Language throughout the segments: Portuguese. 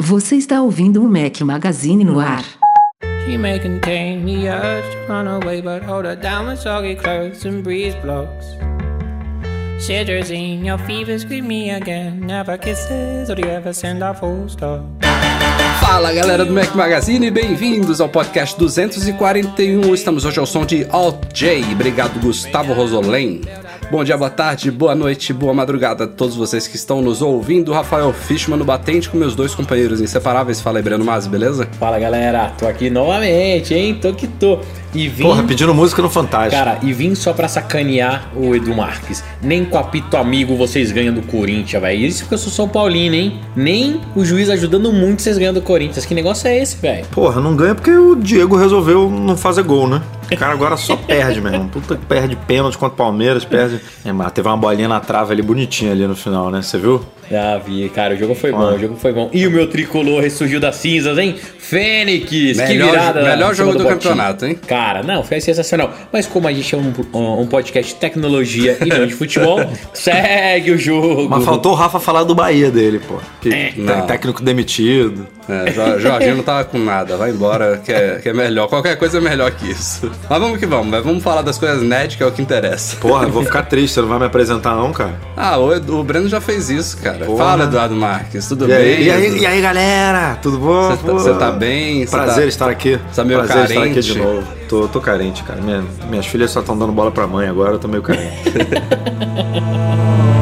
Você está ouvindo o Mac Magazine no ar. She may contain the urge to run away, but hold her down with soggy clothes and breeze blocks. In your fever, scream me again. Never kisses, or do you ever send a full stop? Fala galera do Mac Magazine, bem-vindos ao podcast 241. Estamos hoje ao som de Alt J. Obrigado, Gustavo Rosolém. Bom dia, boa tarde, boa noite, boa madrugada a todos vocês que estão nos ouvindo. Rafael Fishman no batente com meus dois companheiros inseparáveis. Fala aí, Breno Masi, beleza? Fala galera, tô aqui novamente, hein? Tô que tô. E vim. Porra, pedindo música no Fantástico. Cara, e vim só pra sacanear o Edu Marques. Nem com apito amigo vocês ganham do Corinthians, velho. Isso porque eu sou São Paulino, hein? Nem o juiz ajudando muito vocês ganham do Corinthians. Que negócio é esse, velho? Porra, não ganha porque o Diego resolveu não fazer gol, né? O cara agora só perde, meu irmão. Puta que perde pênalti contra o Palmeiras, perde. É, mas teve uma bolinha na trave ali bonitinha ali no final, né? Você viu? Já vi, cara, o jogo foi bom, o jogo foi bom. E o meu tricolor ressurgiu das cinzas, hein? Fênix, que Melhor- virada. melhor jogo do Botinha. campeonato, hein? Cara, não, foi sensacional. Mas como a gente é um, um podcast de tecnologia e não de futebol, segue o jogo. Mas faltou o Rafa falar do Bahia dele, pô. Que É. tem Não. técnico demitido. É, Jo- Jorginho não tava com nada, vai embora, que é, que é melhor. Qualquer coisa é melhor que isso. Mas vamos que vamos, vamos falar das coisas net, que é o que interessa. Porra, eu vou ficar triste, você não vai me apresentar não, cara? Ah, o, Edu- o Breno já fez isso, cara. Porra. Fala, Eduardo Marques, tudo E bem? aí, e aí, e aí, galera? Tudo bom? Você tá- tá bem? Prazer tá- estar aqui. tá meio Prazer estar aqui carente? de novo. Tô, tô carente, cara. Minha- minhas filhas só estão dando bola pra mãe agora, eu tô meio carente.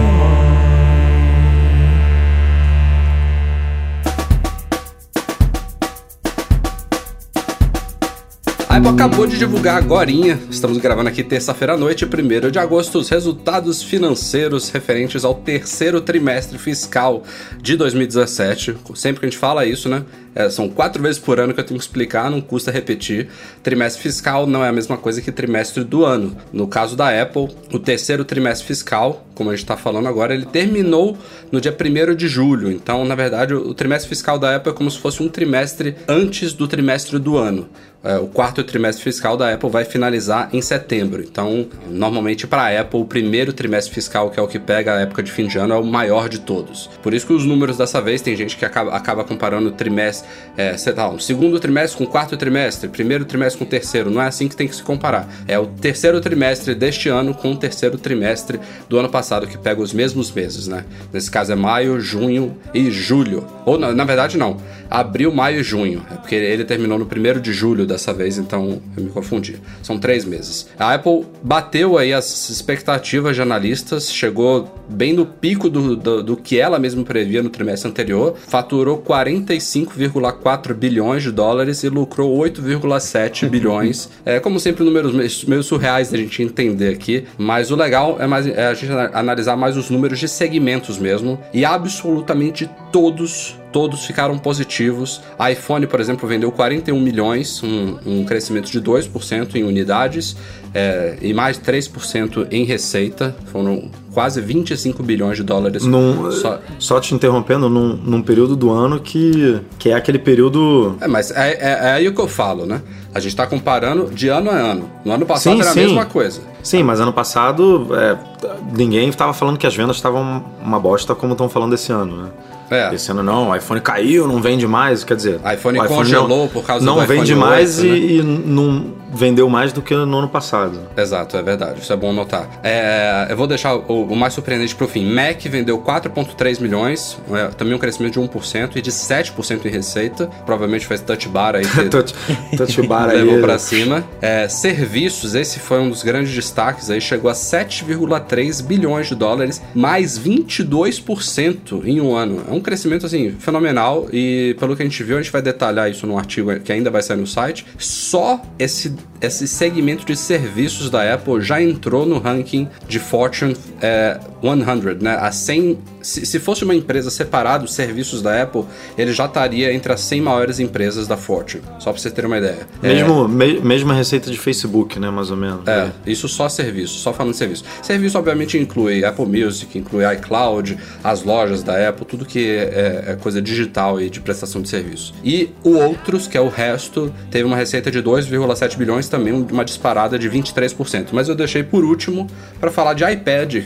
Apple acabou de divulgar agorinha, estamos gravando aqui terça-feira à noite, 1 de agosto, os resultados financeiros referentes ao terceiro trimestre fiscal de 2017. Sempre que a gente fala isso, né? é, são quatro vezes por ano que eu tenho que explicar, não custa repetir. Trimestre fiscal não é a mesma coisa que trimestre do ano. No caso da Apple, o terceiro trimestre fiscal, como a gente está falando agora, ele terminou no dia 1 de julho. Então, na verdade, o trimestre fiscal da Apple é como se fosse um trimestre antes do trimestre do ano. É, o quarto trimestre fiscal da Apple vai finalizar em setembro. Então, normalmente para a Apple, o primeiro trimestre fiscal, que é o que pega a época de fim de ano, é o maior de todos. Por isso que os números dessa vez, tem gente que acaba, acaba comparando o trimestre, é, sei lá, um segundo trimestre com quarto trimestre, primeiro trimestre com terceiro. Não é assim que tem que se comparar. É o terceiro trimestre deste ano com o terceiro trimestre do ano passado, que pega os mesmos meses, né? Nesse caso é maio, junho e julho. Ou, na, na verdade, não. Abril, maio e junho. É porque ele terminou no primeiro de julho dessa vez, então eu me confundi. São três meses. A Apple bateu aí as expectativas de analistas, chegou bem no pico do, do, do que ela mesma previa no trimestre anterior, faturou 45,4 bilhões de dólares e lucrou 8,7 bilhões. É, como sempre, números meio- surreais da gente entender aqui, mas o legal é, mais, é a gente ana- analisar mais os números de segmentos mesmo, e absolutamente todos todos ficaram positivos. A iPhone, por exemplo, vendeu 41 milhões, um, um crescimento de 2% em unidades é, e mais 3% em receita. Foram quase 25 bilhões de dólares. Num, Só- só... te interrompendo, num, num período do ano que, que é aquele período. É, mas é, é, é aí o que eu falo, né? A gente tá comparando de ano a ano. No ano passado Sim, era a sim. mesma coisa. Sim, mas ano passado é, ninguém estava falando que as vendas estavam uma bosta como estão falando esse ano, né? É. Esse ano não, o iPhone caiu, não vende mais, quer dizer. iPhone o congelou não, por causa não do iPhone vende mais 8, né? e, e não vendeu mais do que no ano passado. Exato, é verdade. Isso é bom notar. É, eu vou deixar o, o mais surpreendente pro fim. Mac vendeu 4,3 milhões, é, também um crescimento de 1% e de 7% em receita. Provavelmente faz touch bar aí. que- touch, touch bar aí. levou pra cima. É, serviços, esse foi um dos grandes destaques aí, chegou a 7,3 bilhões de dólares, mais 22% em um ano. É um crescimento assim fenomenal e pelo que a gente viu, a gente vai detalhar isso num artigo que ainda vai sair no site. Só esse esse segmento de serviços da Apple já entrou no ranking de Fortune é, 100, né? A 100, se, se fosse uma empresa separada, os serviços da Apple, ele já estaria entre as 100 maiores empresas da Fortune. Só para você ter uma ideia. Mesmo, me- mesma receita de Facebook, né, mais ou menos. É, isso só serviço, só falando de serviço. Serviço, obviamente, inclui Apple Music, inclui iCloud, as lojas da Apple, tudo que é, é coisa digital e de prestação de serviço. E o outros, que é o resto, teve uma receita de 2,7 bilhões, também uma disparada de 23%. Mas eu deixei por último para falar de iPad,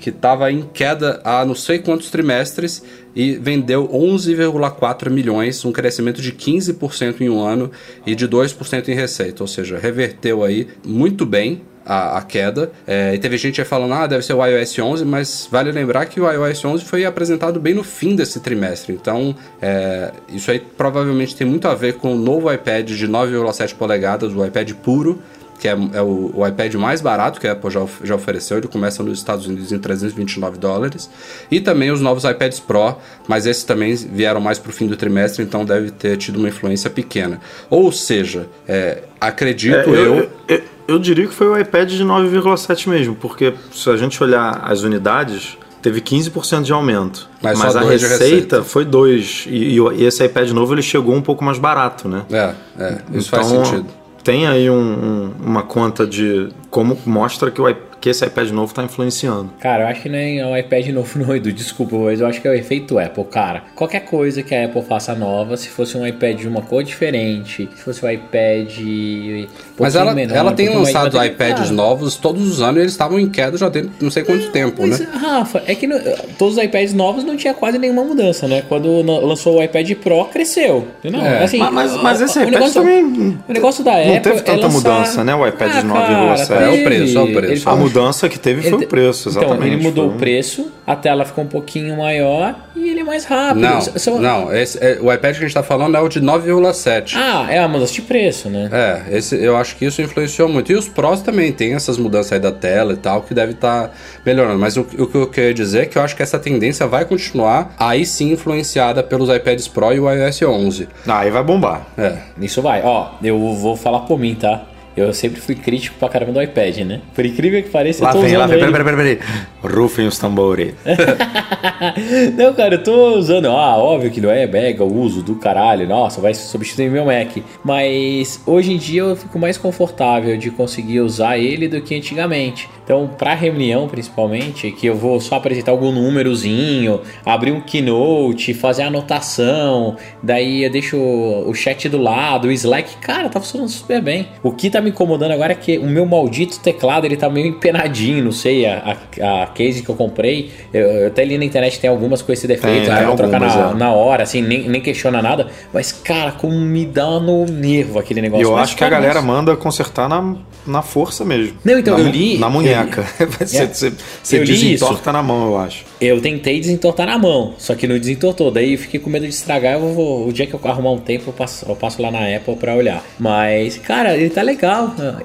que estava em queda há não sei quantos trimestres e vendeu 11,4 milhões, um crescimento de 15% em um ano e de 2% em receita, ou seja, reverteu aí muito bem a, a queda. É, e teve gente aí falando, ah, deve ser o iOS 11, mas vale lembrar que o iOS 11 foi apresentado bem no fim desse trimestre. Então, é, isso aí provavelmente tem muito a ver com o novo iPad de 9,7 polegadas, o iPad puro, que é, é o, o iPad mais barato que a Apple já, já ofereceu. Ele começa nos Estados Unidos em 329 dólares. E também os novos iPads Pro, mas esses também vieram mais para o fim do trimestre, então deve ter tido uma influência pequena. Ou seja, é, acredito É, eu, eu, eu diria que foi o iPad de 9,7 mesmo, porque se a gente olhar as unidades, teve 15% de aumento. Mas Mas, a receita, receita. foi 2. E, e- esse iPad novo ele chegou um pouco mais barato, né? É, é, isso faz Então, sentido. Tem aí um- um- uma conta de como mostra que, o, i- que esse iPad novo está influenciando. Cara, eu acho que nem é o iPad novo, não, Edu. Desculpa, mas eu acho que é o efeito Apple, cara. Qualquer coisa que a Apple faça nova, se fosse um iPad de uma cor diferente, se fosse um iPad. um Mas ela, menor, ela um tem mais lançado iPads cara. novos todos os anos e eles estavam em queda já tem não sei quanto tempo, Mas, né? Rafa, é que no- todos os iPads novos não tinha quase nenhuma mudança, né? Quando lançou o iPad Pro, cresceu. Entendeu? É. Assim, Mas, mas, esse o iPad negócio- também O negócio da não Apple teve é tanta lançar- mudança, né? O iPad Ah, 9,7. cara, É o teve. preço, é o preço. Ele A foi- mudança que teve foi o preço, exatamente. Então, ele mudou Foi o preço, a tela ficou um pouquinho maior e ele é mais rápido. Não, São- não esse, é, o iPad que a gente tá falando é o de 9,7. Ah, é a mudança de preço, né? É, esse, eu acho que isso influenciou muito. E os Pros também tem essas mudanças aí da tela e tal, que deve estar melhorando. Mas o, o que eu queria dizer é que eu acho que essa tendência vai continuar, aí sim influenciada pelos iPads Pro e o iOS 11. Ah, aí vai bombar. É. Isso vai. Ó, eu vou falar por mim, tá? Eu sempre fui crítico pra caramba do iPad, né? Por incrível que pareça, Lá eu tô vem, usando lá vem. ele. Peraí, peraí, peraí. Rufem os tambores. Não, cara, eu tô usando. Ah, óbvio que não é mega uso do caralho. Nossa, vai substituir meu Mac. Mas hoje em dia eu fico mais confortável de conseguir usar ele do que antigamente. Então, pra reunião, principalmente, que eu vou só apresentar algum númerozinho, abrir um keynote, fazer anotação, daí eu deixo o chat do lado, o Slack, cara, tá funcionando super bem. O que tá me incomodando agora é que o meu maldito teclado, ele tá meio empenadinho, não sei, a, a, a case que eu comprei, eu, eu até li na internet tem algumas com esse defeito, Tem, vou tem trocar na, é. na hora, assim, nem, nem questiona nada, mas cara, como me dá no nervo aquele E negócio. eu Mas, acho que a galera manda consertar na, na força mesmo. Não, então, na, eu li- Na munheca. É. Você, você, você li desentorta na mão, eu acho. Eu tentei desentortar na mão, só que não desentortou. Daí eu fiquei com medo de estragar. Eu vou, o dia que eu arrumar um tempo, eu passo, eu passo lá na Apple pra olhar. Mas, cara, ele tá legal.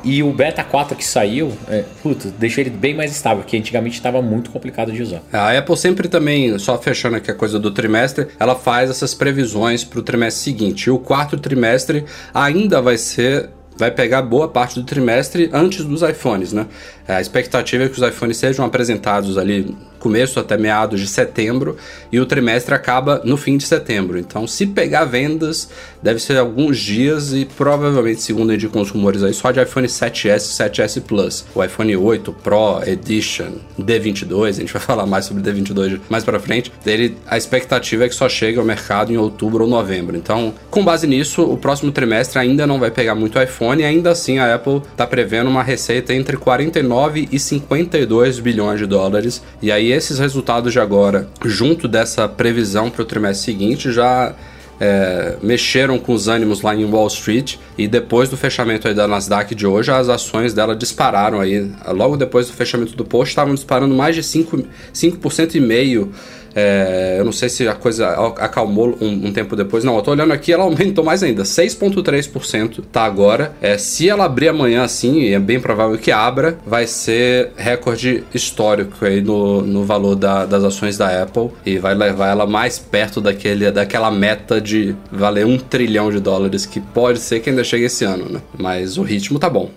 E o Beta 4 que saiu, é, puta, deixou ele bem mais estável, que antigamente tava muito complicado de usar. A Apple sempre também, só fechando aqui a coisa do trimestre, ela faz essas previsões para o trimestre seguinte. E o quarto trimestre ainda vai ser. Vai pegar boa parte do trimestre antes dos iPhones, né? A expectativa é que os iPhones sejam apresentados ali começo até meados de setembro e o trimestre acaba no fim de setembro. Então, se pegar vendas, deve ser alguns dias e provavelmente, segundo indicam os rumores aí, só de iPhone 7S e 7S Plus. O iPhone 8 Pro Edition, D22, a gente vai falar mais sobre D22 mais pra frente. A expectativa é que só chegue ao mercado em outubro ou novembro. Então, com base nisso, o próximo trimestre ainda não vai pegar muito iPhone e ainda assim a Apple tá prevendo uma receita entre 49 e 52 bilhões de dólares. E aí esses resultados de agora, junto dessa previsão para o trimestre seguinte, já é, mexeram com os ânimos lá em Wall Street e depois do fechamento aí da Nasdaq de hoje, as ações dela dispararam aí. Logo depois do fechamento do post, estavam disparando mais de 5%, 5 e meio É, eu não sei se a coisa acalmou um, um, tempo depois. Não, eu tô olhando aqui, ela aumentou mais ainda. 6,3% tá agora. É, se ela abrir amanhã assim, e é bem provável que abra, vai ser recorde histórico aí no, no valor da, das ações da Apple e vai levar ela mais perto daquele, daquela meta de valer um trilhão de dólares, que pode ser que ainda chegue esse ano, né? Mas o ritmo tá bom.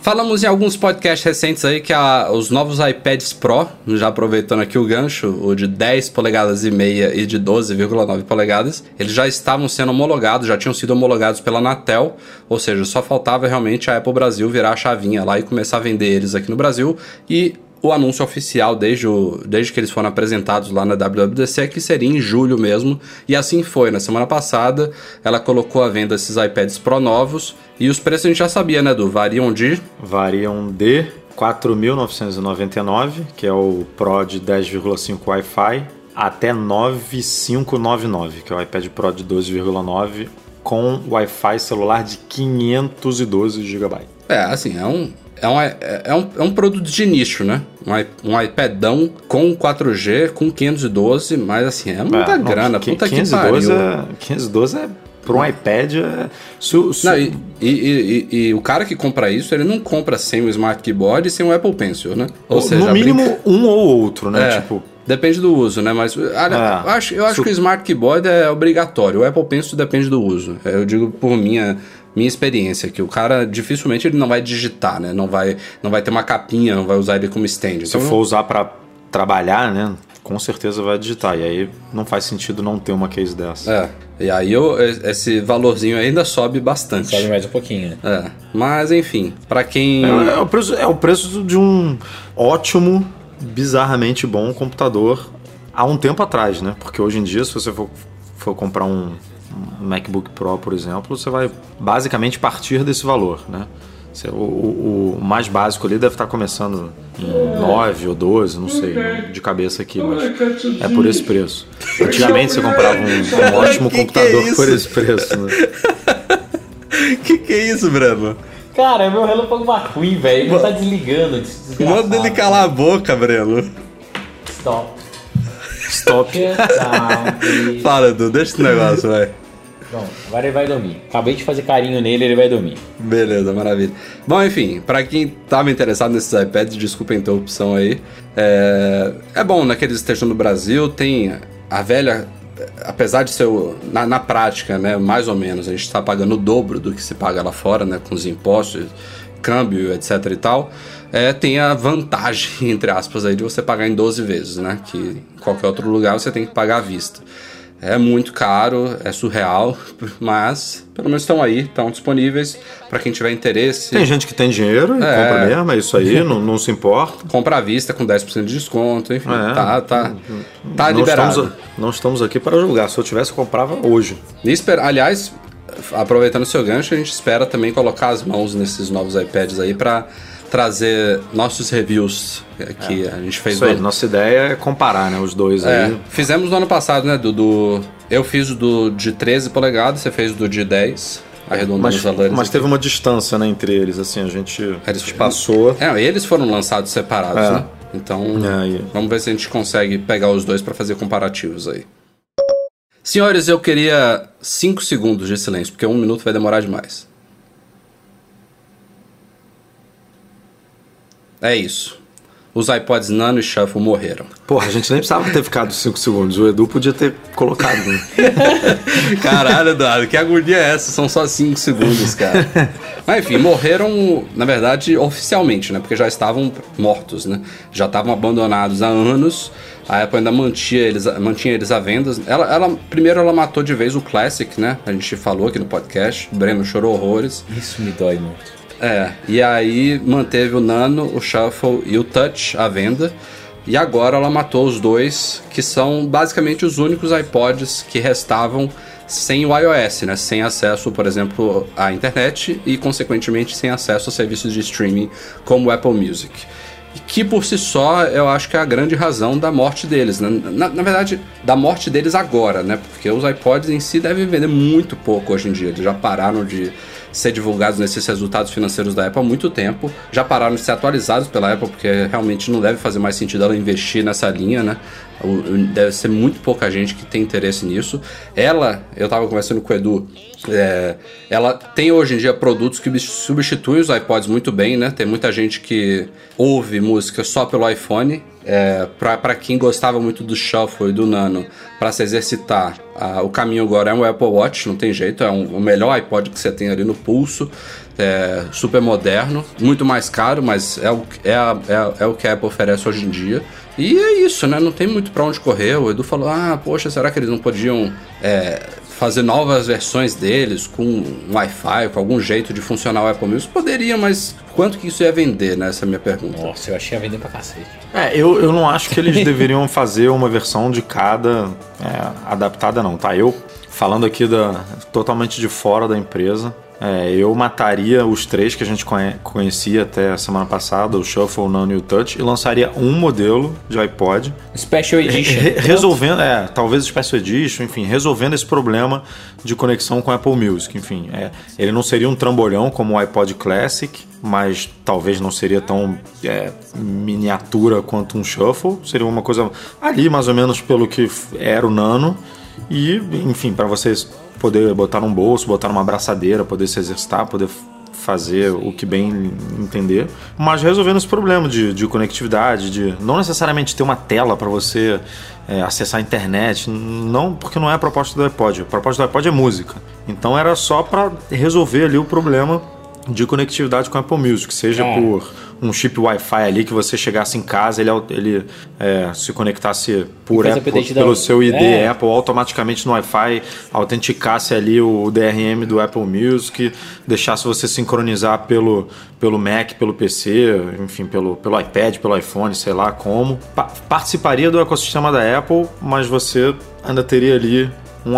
Falamos em alguns podcasts recentes aí que a, os novos iPads Pro, já aproveitando aqui o gancho, o de 10 polegadas e meia e de 12,9 polegadas, eles já estavam sendo homologados, já tinham sido homologados pela Anatel, ou seja, só faltava realmente a Apple Brasil virar a chavinha lá e começar a vender eles aqui no Brasil e o anúncio oficial desde, o, desde que eles foram apresentados lá na WWDC é que seria em julho mesmo, e assim foi. Na semana passada, ela colocou à venda esses iPads Pro novos, e os preços a gente já sabia, né, Du? Variam de... Variam de 4.999, que é o Pro de 10,5 Wi-Fi, até 9.599, que é o iPad Pro de 12,9 com Wi-Fi celular de 512 GB. É, assim, é um, é um, é, é, um, é um produto de nicho, né? Um, um iPadão com 4G, com 512, mas assim, é muita é, grana, que, puta 512 que pariu. É, 512 é para um iPad é. Su, su... Não, e, e, e, e, o cara que compra isso, ele não compra sem o Smart Keyboard e sem o Apple Pencil, né? Ou seja, no mínimo brinca... um ou outro, né? É, tipo. Depende do uso, né? Mas é. eu acho, eu acho su... que o Smart Keyboard é obrigatório. O Apple Pencil depende do uso. Eu digo por minha minha experiência, que o cara dificilmente ele não vai digitar, né? Não vai, não vai ter uma capinha, não vai usar ele como stand. Se então, for usar para trabalhar, né? Com certeza vai digitar. E aí não faz sentido não ter uma case dessa. É. E aí eu, esse valorzinho ainda sobe bastante. Sobe mais um pouquinho. É. Mas enfim, para quem. É, é, o preço, é o preço de um ótimo, bizarramente bom computador há um tempo atrás, né? Porque hoje em dia, se você for, for comprar um, um MacBook Pro, por exemplo, você vai basicamente partir desse valor, né? O, o, o, mais básico ali deve estar começando em 9 ou 12, não sei, de cabeça aqui, mas é por esse preço. Antigamente você comprava um, um ótimo que computador que é por esse preço, né? que que é isso, Breno? Cara, é meu relâmpago McQueen, velho. Ele tá desligando. Manda ele calar a boca, Breno. Stop. Stop. Fala, Edu, deixa esse negócio, vai. Pronto, agora ele vai dormir. Acabei de fazer carinho nele, ele vai dormir. Beleza, maravilha. Bom, enfim, para quem tava interessado nesses iPads, desculpa a interrupção aí. É, é bom, né, que eles estejam no Brasil, tem a velha apesar de ser na, na, prática, né, mais ou menos, a gente está pagando o dobro do que se paga lá fora, né, com os impostos, câmbio, etc e tal é, tem a vantagem, entre aspas, aí, de você pagar em 12 vezes, né? Que em qualquer outro lugar você tem que pagar à vista. É muito caro, é surreal, mas pelo menos estão aí, estão disponíveis para quem tiver interesse. Tem gente que tem dinheiro e é, compra mesmo, é isso aí, não, não se importa. Compra à vista com 10% de desconto, enfim, é, tá, tá, tá não liberado. Estamos, não estamos aqui para julgar, se eu tivesse, eu comprava hoje. E espera, aliás, aproveitando o seu gancho, a gente espera também colocar as mãos nesses novos iPads aí para trazer nossos reviews que é. a gente fez. Isso aí, nossa ideia é comparar, né, os dois é, aí. Fizemos no ano passado, né, do, do, Eu fiz o do de 13 polegadas, você fez o do de 10. Arredondando mas, os valores. Mas teve uma distância né, entre eles, assim, a gente, eles, passou. É, eles foram lançados separados, é. né? Então, é, vamos ver se a gente consegue pegar os dois para fazer comparativos aí. Senhores, eu queria 5 segundos de silêncio, porque um minuto vai demorar demais. É isso. Os iPods Nano e Shuffle morreram. Porra, a gente nem precisava ter ficado 5 segundos. O Edu podia ter colocado. Né? Caralho, Eduardo, que agonia é essa? São só 5 segundos, cara. Mas enfim, morreram, na verdade, oficialmente, né? Porque já estavam mortos, né? Já estavam abandonados há anos. A Apple ainda mantinha eles, mantinha eles à venda. Ela, ela, primeiro ela matou de vez o Classic, né? A gente falou aqui no podcast. O Breno chorou horrores. Isso me dói muito. É, e aí manteve o Nano, o Shuffle e o Touch à venda. E agora ela matou os dois, que são basicamente os únicos iPods que restavam sem o iOS, né? Sem acesso, por exemplo, à internet e, consequentemente, sem acesso a serviços de streaming como o Apple Music. E que por si só eu acho que é a grande razão da morte deles. Né? Na, na, verdade, da morte deles agora, né? Porque os iPods em si devem vender muito pouco hoje em dia. Eles já pararam de ser divulgados nesses resultados financeiros da Apple há muito tempo. Já pararam de ser atualizados pela Apple, porque realmente não deve fazer mais sentido ela investir nessa linha, né? Deve ser muito pouca gente que tem interesse nisso. Ela, eu tava conversando com o Edu, é, ela tem hoje em dia produtos que substituem os iPods muito bem, né? Tem muita gente que ouve música só pelo iPhone. É, para quem gostava muito do Shuffle e do Nano, para se exercitar, ah, o caminho agora é um Apple Watch, não tem jeito, é um, o melhor iPod que você tem ali no pulso, é super moderno, muito mais caro, mas é o, é, a- é, a- é o que a Apple oferece hoje em dia. E é isso, né? Não tem muito pra onde correr. O Edu falou: ah, poxa, será que eles não podiam é, fazer novas versões deles com Wi-Fi, com algum jeito de funcionar o Apple Music? Poderia, mas quanto que isso ia vender, né? Essa é a minha pergunta. Nossa, eu achei a vender pra cacete. É, eu, eu não acho que eles deveriam fazer uma versão de cada é, adaptada, não, tá? Eu, falando aqui da, totalmente de fora da empresa, é, eu mataria os três que a gente conhe- conhecia até a semana passada, o Shuffle, o Nano e o Touch, e lançaria um modelo de iPod, Special Edition. Re- resolvendo, é, talvez Special Edition, enfim, resolvendo esse problema de conexão com Apple Music, enfim, é, ele não seria um trambolhão como o iPod Classic, mas talvez não seria tão é, miniatura quanto um Shuffle, seria uma coisa ali mais ou menos pelo que era o Nano e, enfim, para vocês poder botar num bolso, botar numa abraçadeira, poder se exercitar, poder fazer o que bem entender, mas resolvendo esse problema de, de conectividade, de não necessariamente ter uma tela para você é, acessar a internet, não, porque não é a proposta do iPod. A proposta do iPod é música. Então era só para resolver ali o problema de conectividade com a Apple Music, seja É. por um chip Wi-Fi ali que você chegasse em casa, ele, ele é, se conectasse por Apple, update da- pelo seu ID É. Apple automaticamente no Wi-Fi, autenticasse ali o DRM do Apple Music, deixasse você sincronizar pelo, pelo Mac, pelo PC, enfim, pelo, pelo iPad, pelo iPhone, sei lá como. Pa- participaria do ecossistema da Apple, mas você ainda teria ali um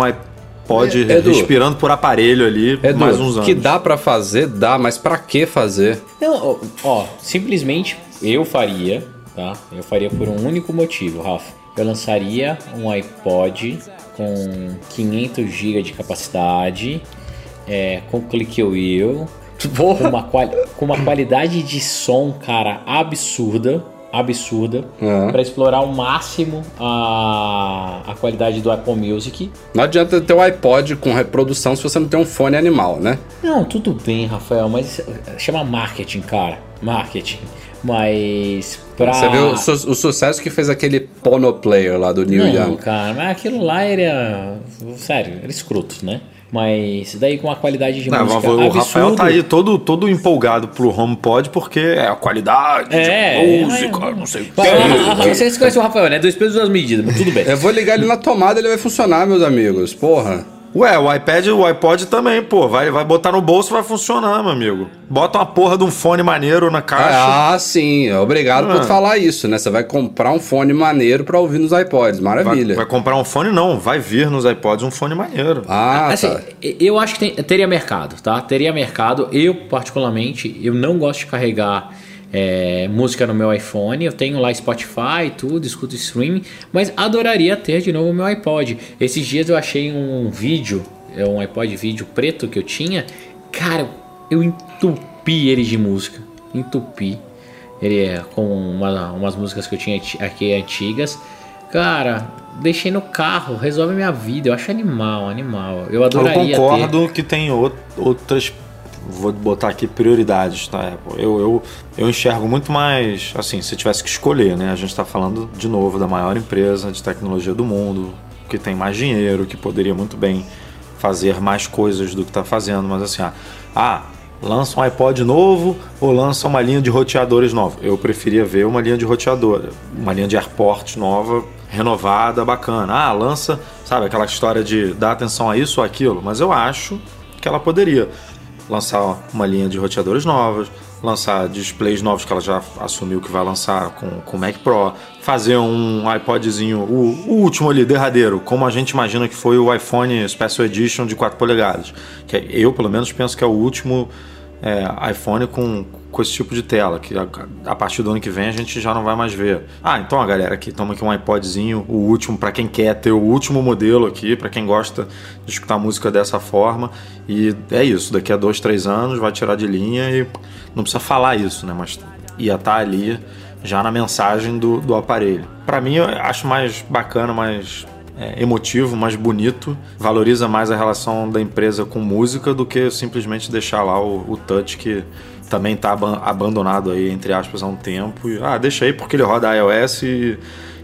iPod É, Edu. respirando por aparelho ali Edu, mais uns anos. que dá pra fazer, dá, mas pra que fazer? Não, ó, simplesmente eu faria, tá? Eu faria por um único motivo, Rafa. Eu lançaria um iPod com 500 GB de capacidade, é, com click wheel, com uma, com uma qualidade de som, cara, absurda, absurda, Uhum. pra explorar ao máximo a, a qualidade do Apple Music. Não adianta ter um iPod com reprodução se você não tem um fone animal, né? Não, tudo bem, Rafael, mas chama marketing, cara, marketing. Mas pra Você viu o, su- o sucesso que fez aquele Pono Player lá do Neil Não, Young? cara, mas aquilo lá era. Sério, era escroto, né? Mas daí com a qualidade de Não, música o absurdo. Rafael tá aí todo, todo empolgado pro HomePod porque é a qualidade É, de música, é, não sei o quê. ah, ah, Vocês conhecem o Rafael, né? Dois pesos duas medidas, mas tudo bem. Eu vou ligar ele na tomada ele vai funcionar, meus amigos. Porra. Ué, o iPad e o iPod também, pô. Vai, vai botar no bolso vai funcionar, meu amigo. Bota uma porra de um fone maneiro na caixa. Ah, sim. Obrigado Ah. por falar isso, né? Você vai comprar um fone maneiro pra ouvir nos iPods. vai, Maravilha. vai comprar um fone? Não, vai vir nos iPods um fone maneiro. Ah, assim, tá. eu acho que tem- teria mercado, tá? Teria mercado. Eu, particularmente, eu não gosto de carregar é, música no meu iPhone. Eu tenho lá Spotify e tudo, escuto streaming, mas adoraria ter de novo o meu iPod. Esses dias eu achei um vídeo, é um iPod vídeo preto que eu tinha. Cara, eu entupi ele de música. Entupi. Ele é com uma- umas músicas que eu tinha ti- aqui antigas. Cara, deixei no carro, resolve minha vida. Eu acho animal, animal. Eu Eu adoraria concordo que tem out- outras. Vou botar aqui prioridades, tá? Apple? Eu, eu, eu enxergo muito mais. Assim, se tivesse que escolher, né? A gente tá falando de novo da maior empresa de tecnologia do mundo, que tem mais dinheiro, que poderia muito bem fazer mais coisas do que tá fazendo, mas assim, ah, ah lança um iPod novo ou lança uma linha de roteadores nova? Eu preferia ver uma linha de roteador, uma linha de AirPort nova, renovada, bacana. Ah, lança, sabe, aquela história de dar atenção a isso ou aquilo, mas eu acho que ela poderia lançar uma linha de roteadores novos, lançar displays novos que ela já assumiu que vai lançar com o Mac Pro, fazer um iPodzinho, o, o último ali, derradeiro, como a gente imagina que foi o iPhone Special Edition de 4 polegadas. Que é- eu, pelo menos, penso que é o último é, iPhone com, com esse tipo de tela, que a, a partir do ano que vem a gente já não vai mais ver. Ah, então a galera aqui toma aqui um iPodzinho, o último, para quem quer ter o último modelo aqui, para quem gosta de escutar música dessa forma. E é isso, daqui a dois, três anos vai tirar de linha e não precisa falar isso, né? Mas ia estar ali já na mensagem do, do aparelho. Para mim, eu acho mais bacana, mais é, emotivo, mais bonito, valoriza mais a relação da empresa com música do que simplesmente deixar lá o, o touch que também está abandonado aí, entre aspas, há um tempo. E, ah, deixa aí porque ele roda iOS e,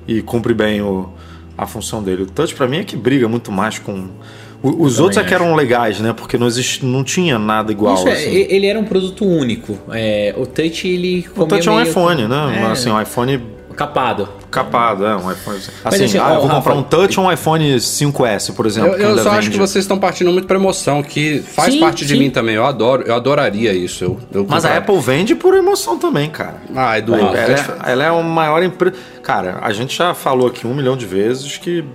e cumpre bem o, a função dele. O touch para mim é que briga muito mais com os outros é que eram legais, né? Porque não, existe, não tinha nada igual. Isso, é, assim. ele era um produto único. É, o Touch, ele. O Touch é um iPhone, né? É, assim, um iPhone. Capado. Capado, é, um iPhone. Assim, assim, ah, eu vou Rafa, comprar um Touch ou um iPhone 5S, por exemplo. Eu, eu só acho que vocês estão partindo muito pra emoção, que faz Sim, parte de sim. mim também. Eu adoro, eu adoraria isso. Eu, eu Mas a Apple vende por emoção também, cara. Ah, Edu, ela, é é, ela é a maior empresa. Cara, a gente já falou aqui um milhão de vezes que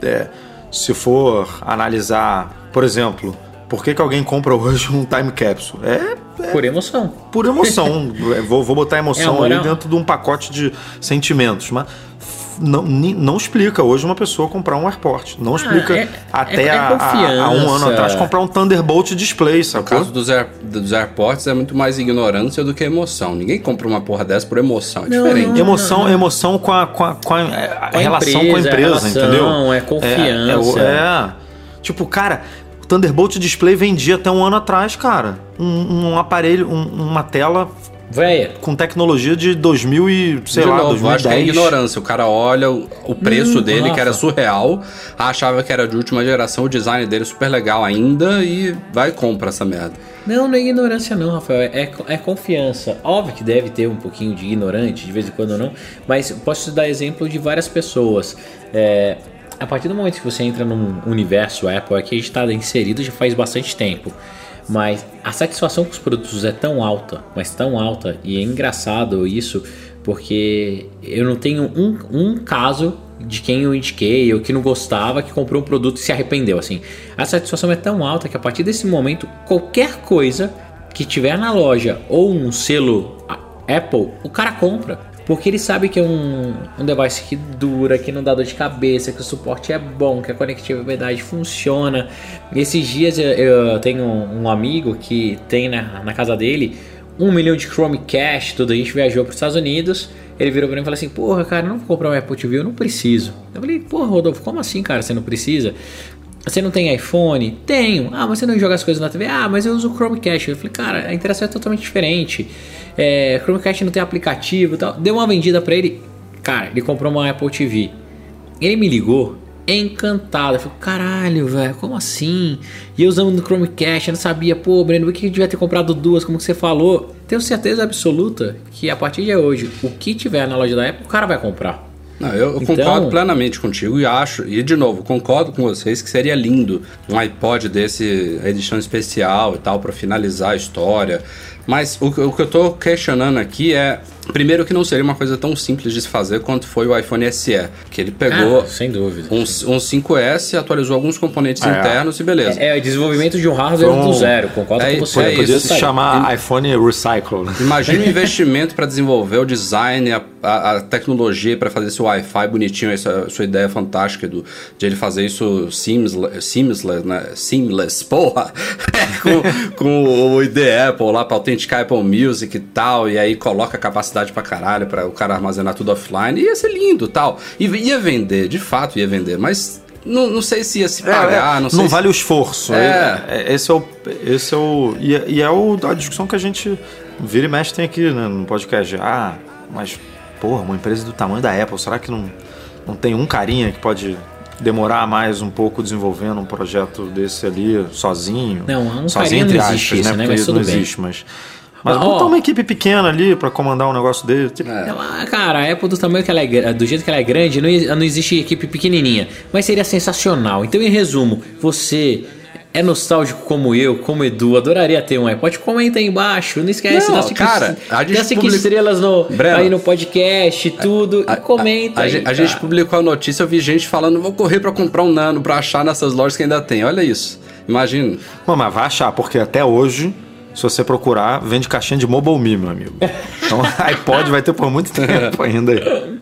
é, se for analisar, por exemplo, por que, que alguém compra hoje um time capsule? É Por emoção. por emoção. É, vou, vou botar emoção É, ali é dentro de um pacote de sentimentos. Mas não, não explica hoje uma pessoa comprar um AirPort. Não explica é- até é- é a um ano atrás comprar um Thunderbolt Display, No sacou? caso dos, Air, dos AirPods é muito mais ignorância do que emoção. Ninguém compra uma porra dessa por emoção. É Não, diferente. não. Emoção, emoção com a, com a, com a, é, a relação com a empresa, empresa, a relação, entendeu? é confiança. É, é, é. Tipo, cara, o Thunderbolt Display vendia até um ano atrás, cara. Um, um aparelho, um- uma tela Véia. com tecnologia de 2000 e, sei de lá, novo, 2010. acho que é ignorância. O cara olha o, o preço Hum, dele, Rafa. que era surreal, achava que era de última geração, o design dele é super legal ainda e vai e compra essa merda. Não, não é ignorância não, Rafael. É, é confiança. Óbvio que deve ter um pouquinho de ignorante, de vez em quando não. Mas posso te dar exemplo de várias pessoas. É, a partir do momento que você entra num universo Apple, aqui a gente está inserido já faz bastante tempo. Mas a satisfação com os produtos é tão alta, mas tão alta, e é engraçado isso, porque eu não tenho um, um caso de quem eu indiquei ou que não gostava, que comprou um produto e se arrependeu. Assim, a satisfação é tão alta que a partir desse momento, qualquer coisa que tiver na loja ou um selo Apple, o cara compra. Porque ele sabe que é um, um device que dura, que não dá dor de cabeça, que o suporte é bom, que a conectividade funciona. Esses dias eu, eu tenho um amigo que tem na, na casa dele um milhão de Chromecast, tudo. A gente viajou para os Estados Unidos. Ele virou para mim e falou assim: Porra, cara, não vou comprar um Apple TV, eu não preciso. Eu falei: Porra, Rodolfo, como assim, cara? Você não precisa? Você não tem iPhone? Tenho. Ah, mas você não joga as coisas na TV? Ah, mas eu uso o Chromecast. Eu falei, cara, a interação é totalmente diferente. É, Chromecast não tem aplicativo e tal. Deu uma vendida pra ele. Cara, ele comprou uma Apple TV. Ele me ligou encantado. Eu falei, caralho, velho, como assim? E eu usando o Chromecast, eu não sabia, pô, Breno, por que eu devia ter comprado duas, como que você falou? Tenho certeza absoluta que a partir de hoje, o que tiver na loja da Apple, o cara vai comprar. Não, eu, Então- concordo plenamente contigo e acho, e de novo, concordo com vocês que seria lindo um iPod desse, edição especial e tal, pra finalizar a história. Mas o, que- o que eu tô questionando aqui é, primeiro, que não seria uma coisa tão simples de se fazer quanto foi o iPhone SE, que ele pegou Ah, sem dúvida. um, um 5S, atualizou alguns componentes Ah, é. internos e beleza. É, é desenvolvimento de um hardware um- do zero, concordo É, com você. foi- Podia, se chamar iPhone Recycle, né? Imagina o investimento para desenvolver o design, a, a, a tecnologia para fazer esse Wi-Fi bonitinho, essa sua ideia fantástica do, de ele fazer isso seamless, seamless, né? Seamless, porra! com, com o ID Apple lá para autenticar Apple Music e tal, e aí coloca capacidade pra caralho para o cara armazenar tudo offline, ia ser lindo tal. E ia vender, de fato ia vender, mas não, não sei se ia se pagar, não sei se- vale o esforço. É. É, é- esse é o. Esse é o e, é- e é o, a discussão que a gente vira e mexe tem aqui né, no podcast. Ah, mas, porra, uma empresa do tamanho da Apple, será que não, não tem um carinha que pode demorar mais um pouco desenvolvendo um projeto desse ali sozinho? Não, um sozinho carinha não existe isso, né? Porque Mas tudo não bem. existe, mas. Mas Ó. botar uma equipe pequena ali pra comandar um negócio dele. Tipo, Ela- cara, a Apple do tamanho que ela é, do jeito que ela é grande, não, não existe equipe pequenininha, mas seria sensacional. Então, em resumo, você é nostálgico como eu, como Edu, adoraria ter um iPod? Comenta aí embaixo, não esquece, Não, dá cinco, cara, a gente dá cinco publica- estrelas no, Breno, aí no podcast, tudo, e comenta A, aí, gente- a cara. gente publicou a notícia, eu vi gente falando, vou correr pra comprar um Nano pra achar nessas lojas que ainda tem. Olha isso. Imagina. Mas, mas vai achar, porque até hoje, se você procurar, vende caixinha de Mobile Me, meu amigo. Então iPod vai ter por muito tempo ainda aí.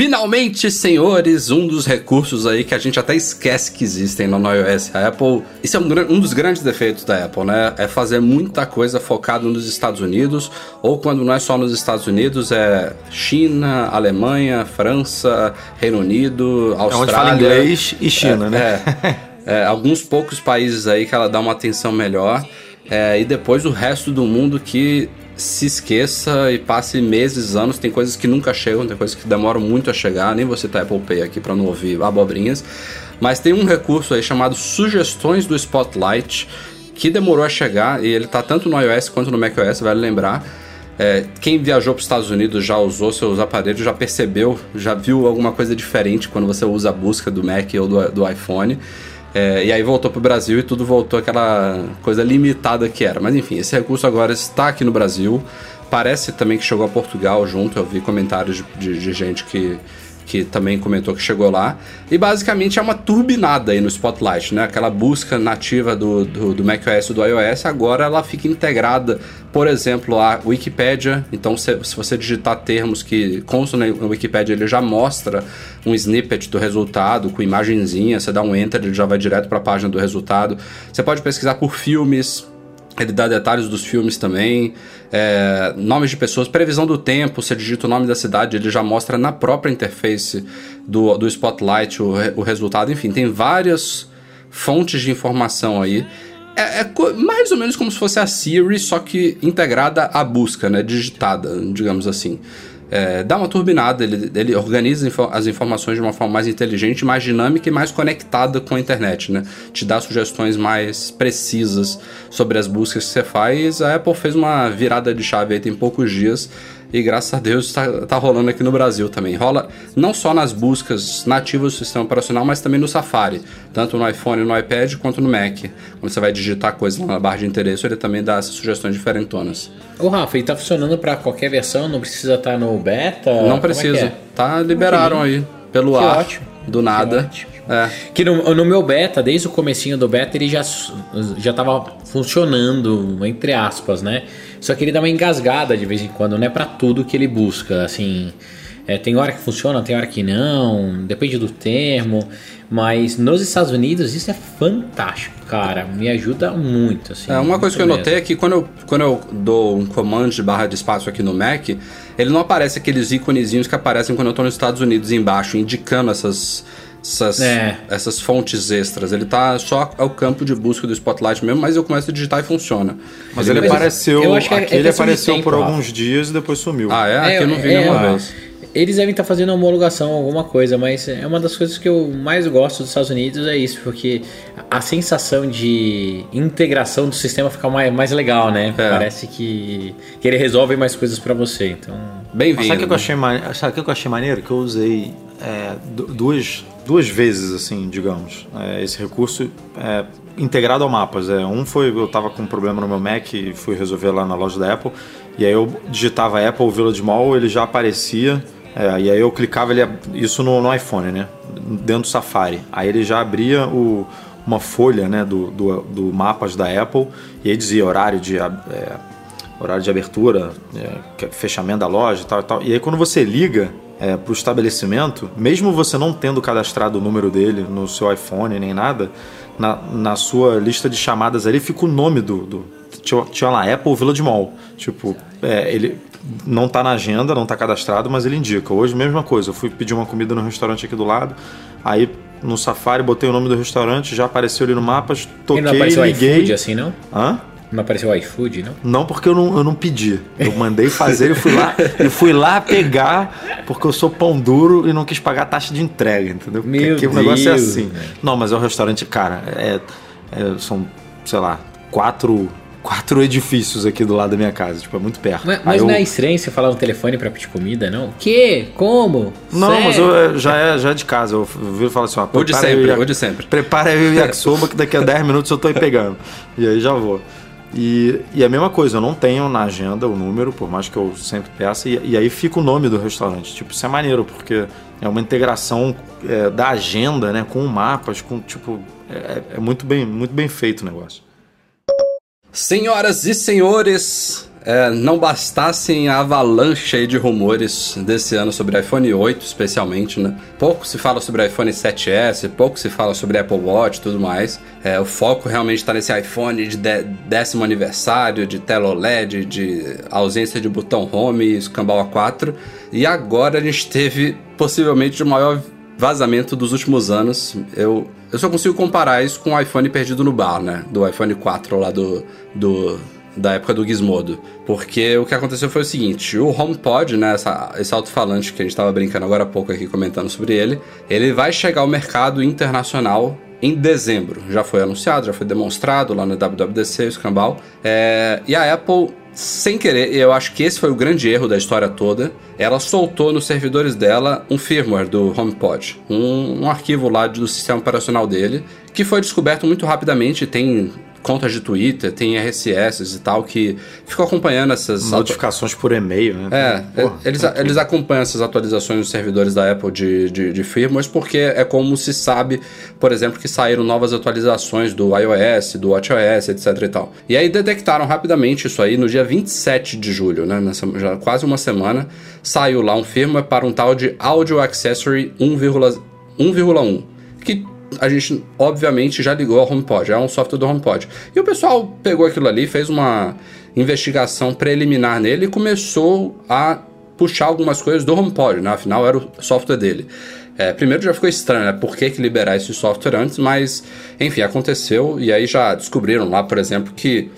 Finalmente, senhores, um dos recursos aí que a gente até esquece que existem no iOS. A Apple, isso é um, um, dos grandes defeitos da Apple, né? É fazer muita coisa focada nos Estados Unidos, ou quando não é só nos Estados Unidos, é China, Alemanha, França, Reino Unido, Austrália. É onde fala inglês e China, é, né? É, é, alguns poucos países aí que ela dá uma atenção melhor. É, e depois o resto do mundo que se esqueça e passe meses, anos. Tem coisas que nunca chegam, tem coisas que demoram muito a chegar. Nem você tá Apple Pay aqui para não ouvir abobrinhas. Mas tem um recurso aí chamado Sugestões do Spotlight que demorou a chegar e ele tá tanto no iOS quanto no macOS, vale lembrar. É, quem viajou para os Estados Unidos já usou seus aparelhos, já percebeu, já viu alguma coisa diferente quando você usa a busca do Mac ou do, do iPhone. É, e aí voltou para o Brasil e tudo voltou aquela coisa limitada que era. Mas enfim, esse recurso agora está aqui no Brasil. Parece também que chegou a Portugal junto. Eu vi comentários de, de, de gente que que também comentou que chegou lá. E basicamente é uma turbinada aí no Spotlight, né? Aquela busca nativa do, do, do macOS e do iOS, agora ela fica integrada, por exemplo, a Wikipedia. Então, se, se você digitar termos que constam na Wikipedia, ele já mostra um snippet do resultado com imagenzinha. Você dá um enter, ele já vai direto para a página do resultado. Você pode pesquisar por filmes, ele dá detalhes dos filmes também, é, nomes de pessoas, previsão do tempo. Você digita o nome da cidade, ele já mostra na própria interface do, do Spotlight o, o resultado. Enfim, tem várias fontes de informação aí. É, é, mais ou menos como se fosse a Siri, só que integrada à busca, né? Digitada, digamos assim é, dá uma turbinada, ele, ele organiza as informações de uma forma mais inteligente, mais dinâmica e mais conectada com a internet, né? Te dá sugestões mais precisas sobre as buscas que você faz. A Apple fez uma virada de chave aí tem poucos dias e graças a Deus está tá rolando aqui no Brasil também. Rola não só nas buscas nativas do sistema operacional, mas também no Safari, tanto no iPhone, no iPad quanto no Mac. Quando você vai digitar coisa na barra de interesse, ele também dá essas sugestões diferentonas. Ô Rafa, e tá funcionando para qualquer versão? Não precisa estar tá no beta? Não é precisa. É? Tá liberaram aí pelo que ar. Ótimo. Do nada. Que ótimo. É. Que no, no, meu beta, desde o comecinho do beta, ele já, já tava funcionando, entre aspas, né? Só que ele dá uma engasgada de vez em quando, não é para tudo que ele busca, assim... É, tem hora que funciona, tem hora que não, depende do termo. Mas nos Estados Unidos isso é fantástico, cara. Me ajuda muito. Assim, é, uma coisa que eu notei é que quando eu, quando eu dou um comando de barra de espaço aqui no Mac, ele não aparece aqueles íconezinhos que aparecem quando eu estou nos Estados Unidos embaixo, indicando essas essas, é. essas fontes extras. Ele tá só ao campo de busca do Spotlight mesmo, mas eu começo a digitar e funciona. Mas ele, ele apareceu. Eu acho que é, aqui é ele apareceu tempo, por alguns dias e depois sumiu. Ah, é? Aqui é, eu não vi é, nenhuma vez. Eles devem estar fazendo homologação, alguma coisa, mas é uma das coisas que eu mais gosto dos Estados Unidos é isso, porque a sensação de integração do sistema fica mais, mais legal, né? É. Parece que, que ele resolve mais coisas para você. Então, bem-vindo. Sabe o que, eu achei, sabe que eu achei maneiro? Que eu usei é, duas duas vezes, assim, digamos, é, esse recurso é, integrado ao mapas. É, um foi, eu estava com um problema no meu Mac e fui resolver lá na loja da Apple, e aí eu digitava Apple Village Mall, ele já aparecia, é, e aí eu clicava ele, isso no, no, iPhone, né, dentro do Safari. Aí ele já abria o, uma folha, né, do, do, do, mapas da Apple, e aí dizia horário de... É, horário de abertura, é, fechamento da loja e tal, e tal. E aí quando você liga, é, para o estabelecimento, mesmo você não tendo cadastrado o número dele no seu iPhone nem nada, na, na sua lista de chamadas ali fica o nome do. do tinha, tinha lá Apple Village Mall. Tipo, é, ele não está na agenda, não está cadastrado, mas ele indica. Hoje, mesma coisa, eu fui pedir uma comida no restaurante aqui do lado, aí no Safari botei o nome do restaurante, já apareceu ali no mapa, toquei, e não apareceu liguei. iFood assim, não? Hã? Não apareceu o iFood, não? Não, porque eu não, eu não pedi. Eu mandei fazer e fui lá, eu fui lá pegar, porque eu sou pão duro e não quis pagar a taxa de entrega, entendeu? Porque Meu aqui Deus, o negócio é assim. Não, mas é um restaurante, cara, é, é, são, sei lá, quatro quatro edifícios aqui do lado da minha casa, tipo, é muito perto. Mas, mas eu... não é estranho você falar no telefone pra pedir comida, não? O quê? Como? Não, Sério? mas eu, já, é, já é de casa. Eu viro e falo assim, ó, de sempre, de sempre. Prepara aí o yakisoba que daqui a 10 minutos eu tô aí pegando. E aí já vou. E, e a mesma coisa, eu não tenho na agenda o número, por mais que eu sempre peça, e, e aí fica o nome do restaurante. Tipo, isso é maneiro, porque é uma integração é, da agenda, né, com mapas, com tipo. É, é muito, bem, muito bem feito o negócio. Senhoras e senhores, é, não bastassem a avalanche de rumores desse ano sobre iPhone 8, especialmente, né? Pouco se fala sobre iPhone 7S, pouco se fala sobre Apple Watch e tudo mais. É, o foco realmente está nesse iPhone de dé- décimo aniversário, de tela OLED, de ausência de botão home e escambau A4. E agora a gente teve possivelmente o maior vazamento dos últimos anos. Eu, eu só consigo comparar isso com o iPhone perdido no bar, né? Do iPhone 4 lá do, do da época do Gizmodo. Porque o que aconteceu foi o seguinte: o HomePod, né, essa, esse alto-falante que a gente estava brincando agora há pouco aqui comentando sobre ele, ele vai chegar ao mercado internacional em dezembro. Já foi anunciado, já foi demonstrado lá no WWDC, o escambau. É, e a Apple, sem querer, eu acho que esse foi o grande erro da história toda, ela soltou nos servidores dela um firmware do HomePod, um, um arquivo lá do sistema operacional dele, que foi descoberto muito rapidamente, tem contas de Twitter, tem RSS e tal, que ficam acompanhando essas... atu- Notificações por e-mail, né? é, Porra, eles, tem tudo. eles acompanham essas atualizações nos servidores da Apple de, de, de firmwares, porque é como se sabe, por exemplo, que saíram novas atualizações do iOS, do WatchOS, etc e tal. E aí detectaram rapidamente isso aí no dia 27 de julho, né? Nessa, já quase uma semana, saiu lá um firmware para um tal de Audio Accessory 1,1, 1,1, que a gente obviamente já ligou ao HomePod, é um software do HomePod. E o pessoal pegou aquilo ali, fez uma investigação preliminar nele e começou a puxar algumas coisas do HomePod, né? Afinal era o software dele. É, primeiro já ficou estranho, né? Por que, que liberar esse software antes? Mas, enfim, aconteceu e aí já descobriram lá, por exemplo, que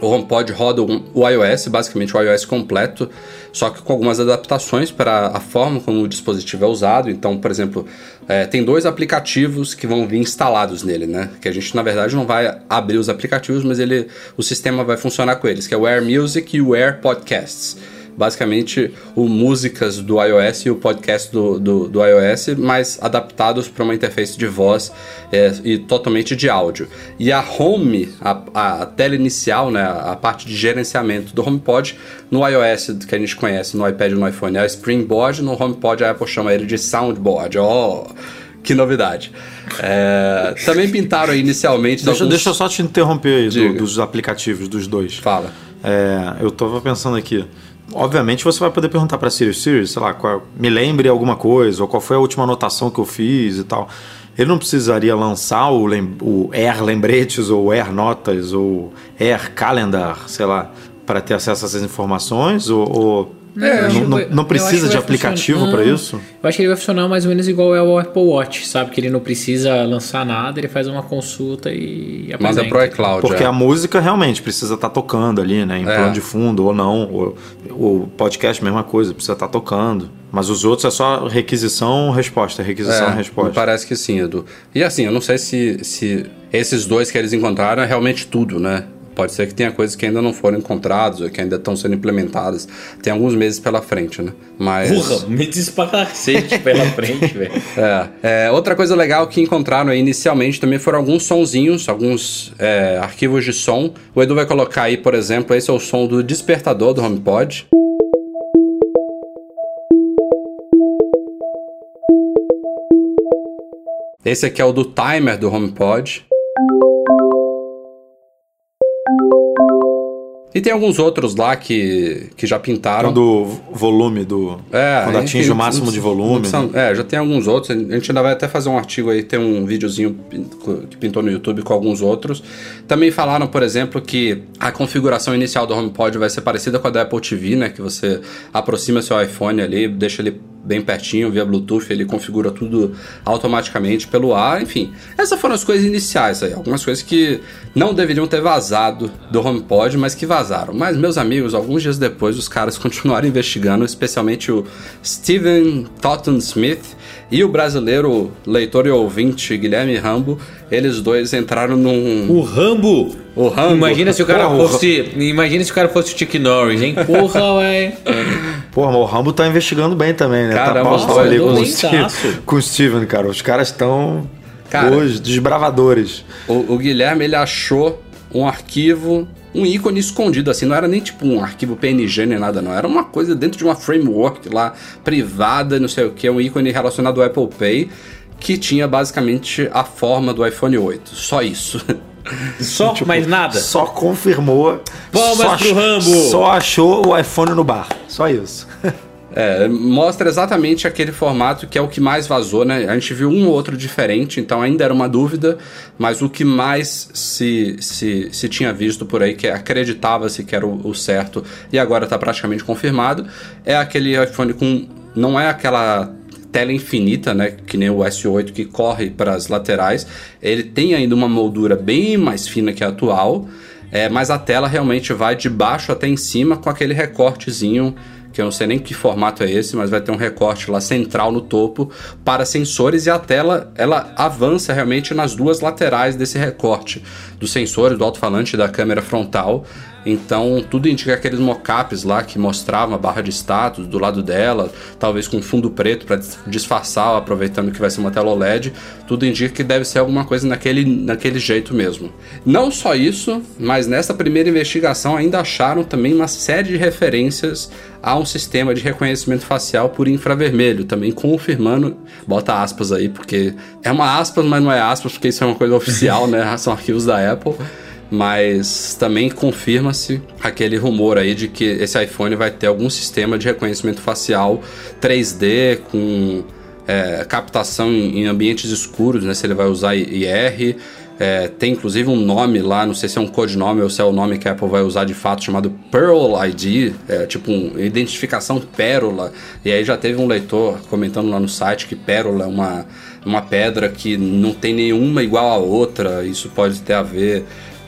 o HomePod roda o iOS, basicamente o iOS completo, só que com algumas adaptações para a forma como o dispositivo é usado. Então, por exemplo, é, tem dois aplicativos que vão vir instalados nele, né? Que a gente, na verdade, não vai abrir os aplicativos, mas ele, o sistema vai funcionar com eles, que é o Air Music e o Air Podcasts basicamente o músicas do iOS e o podcast do, do, do iOS, mas adaptados para uma interface de voz é, e totalmente de áudio. E a Home, a, a tela inicial, né, a parte de gerenciamento do HomePod, no iOS que a gente conhece, no iPad e no iPhone, é a Springboard, no HomePod a Apple chama ele de Soundboard. Oh, que novidade. É, também pintaram inicialmente... Deixa, alguns... deixa eu só te interromper aí do- dos aplicativos, dos dois. Fala. É, eu tava pensando aqui. Obviamente você vai poder perguntar pra Siri, Siri, sei lá, qual- me lembre alguma coisa, ou qual foi a última anotação que eu fiz e tal. Ele não precisaria lançar o, lem- o Air Lembretes, ou Air Notas, ou Air Calendar, sei lá, para ter acesso a essas informações? Ou, ou eu acho não, não- não precisa de aplicativo para isso? Eu acho que ele vai funcionar mais ou menos igual é o Apple Watch, sabe? Que ele não precisa lançar nada, ele faz uma consulta e Manda apresenta. pro iCloud. Porque é. a música realmente precisa estar tocando ali, né? Em É. plano de fundo ou não. O, o podcast, mesma coisa, precisa estar tocando. Mas os outros é só requisição, resposta, requisição, É, resposta. parece que sim, Edu. E assim, eu não sei se, se esses dois que eles encontraram é realmente tudo, né? Pode ser que tenha coisas que ainda não foram encontradas ou que ainda estão sendo implementadas. Tem alguns meses pela frente, né? Mas. Porra, me cacete pela frente, velho. É, é, outra coisa legal que encontraram aí inicialmente também foram alguns sonzinhos, alguns é, arquivos de som. O Edu vai colocar aí, por exemplo, esse é o som do despertador do HomePod. Esse aqui é o do timer do HomePod. E tem alguns outros lá que, que já pintaram. do volume do. É, quando atinge o máximo não- de volume. precisa- né? É, já tem alguns outros. A gente ainda vai até fazer um artigo aí, tem um videozinho que pintou no YouTube com alguns outros. Também falaram, por exemplo, que a configuração inicial do HomePod vai ser parecida com a da Apple TV, né? Que você aproxima seu iPhone ali, deixa ele bem pertinho via Bluetooth, ele configura tudo automaticamente pelo ar, enfim. Essas foram as coisas iniciais aí, algumas coisas que não deveriam ter vazado do HomePod, mas que vazaram. Mas meus amigos, alguns dias depois os caras continuaram investigando, especialmente o Steven Totten Smith e o brasileiro leitor e ouvinte Guilherme Rambo, eles dois entraram num O Rambo! o Rambo. Imagina se o cara Porra, fosse. Imagina se o cara fosse o Chuck Norris, hein? Porra, velho. Porra, mas o Rambo tá investigando bem também, né? Caramba, tá pau ali com o, doidaço. Steve, com o Steven, cara. Os caras estão. Cara. Os desbravadores. O, o Guilherme ele achou um arquivo, um ícone escondido assim, não era nem tipo um arquivo PNG nem nada, não. Era uma coisa dentro de uma framework lá privada, não sei o que, um ícone relacionado ao Apple Pay que tinha basicamente a forma do iPhone 8. Só isso. Só, mais nada. Só confirmou. Palmas só, pro Rambo. Só achou o iPhone no bar. Só isso. É, mostra exatamente aquele formato que é o que mais vazou, né? A gente viu um ou outro diferente, então ainda era uma dúvida, mas o que mais se, se, se tinha visto por aí, que acreditava-se que era o, o certo e agora está praticamente confirmado, é aquele iPhone com. Não é aquela tela infinita, né, que nem o S8 que corre para as laterais. Ele tem ainda uma moldura bem mais fina que a atual, é, mas a tela realmente vai de baixo até em cima com aquele recortezinho que eu não sei nem que formato é esse, mas vai ter um recorte lá central no topo para sensores e a tela ela avança realmente nas duas laterais desse recorte dos sensores do alto-falante e da câmera frontal. Então, tudo indica aqueles mockups lá que mostravam a barra de status do lado dela, talvez com fundo preto para disfarçar, aproveitando que vai ser uma tela OLED. Tudo indica que deve ser alguma coisa naquele, naquele jeito mesmo. Não só isso, mas nessa primeira investigação ainda acharam também uma série de referências a um sistema de reconhecimento facial por infravermelho, também confirmando, bota aspas aí, porque é uma aspas, mas não é aspas, porque isso é uma coisa oficial, né? São arquivos da Apple mas também confirma-se aquele rumor aí de que esse iPhone vai ter algum sistema de reconhecimento facial 3D com é, captação em ambientes escuros, né? Se ele vai usar IR. É, tem inclusive um nome lá, não sei se é um codinome ou se é o nome que a Apple vai usar de fato, chamado Pearl ID, é, tipo um, identificação pérola. E aí já teve um leitor comentando lá no site que pérola é uma, uma pedra que não tem nenhuma igual a outra, isso pode ter a ver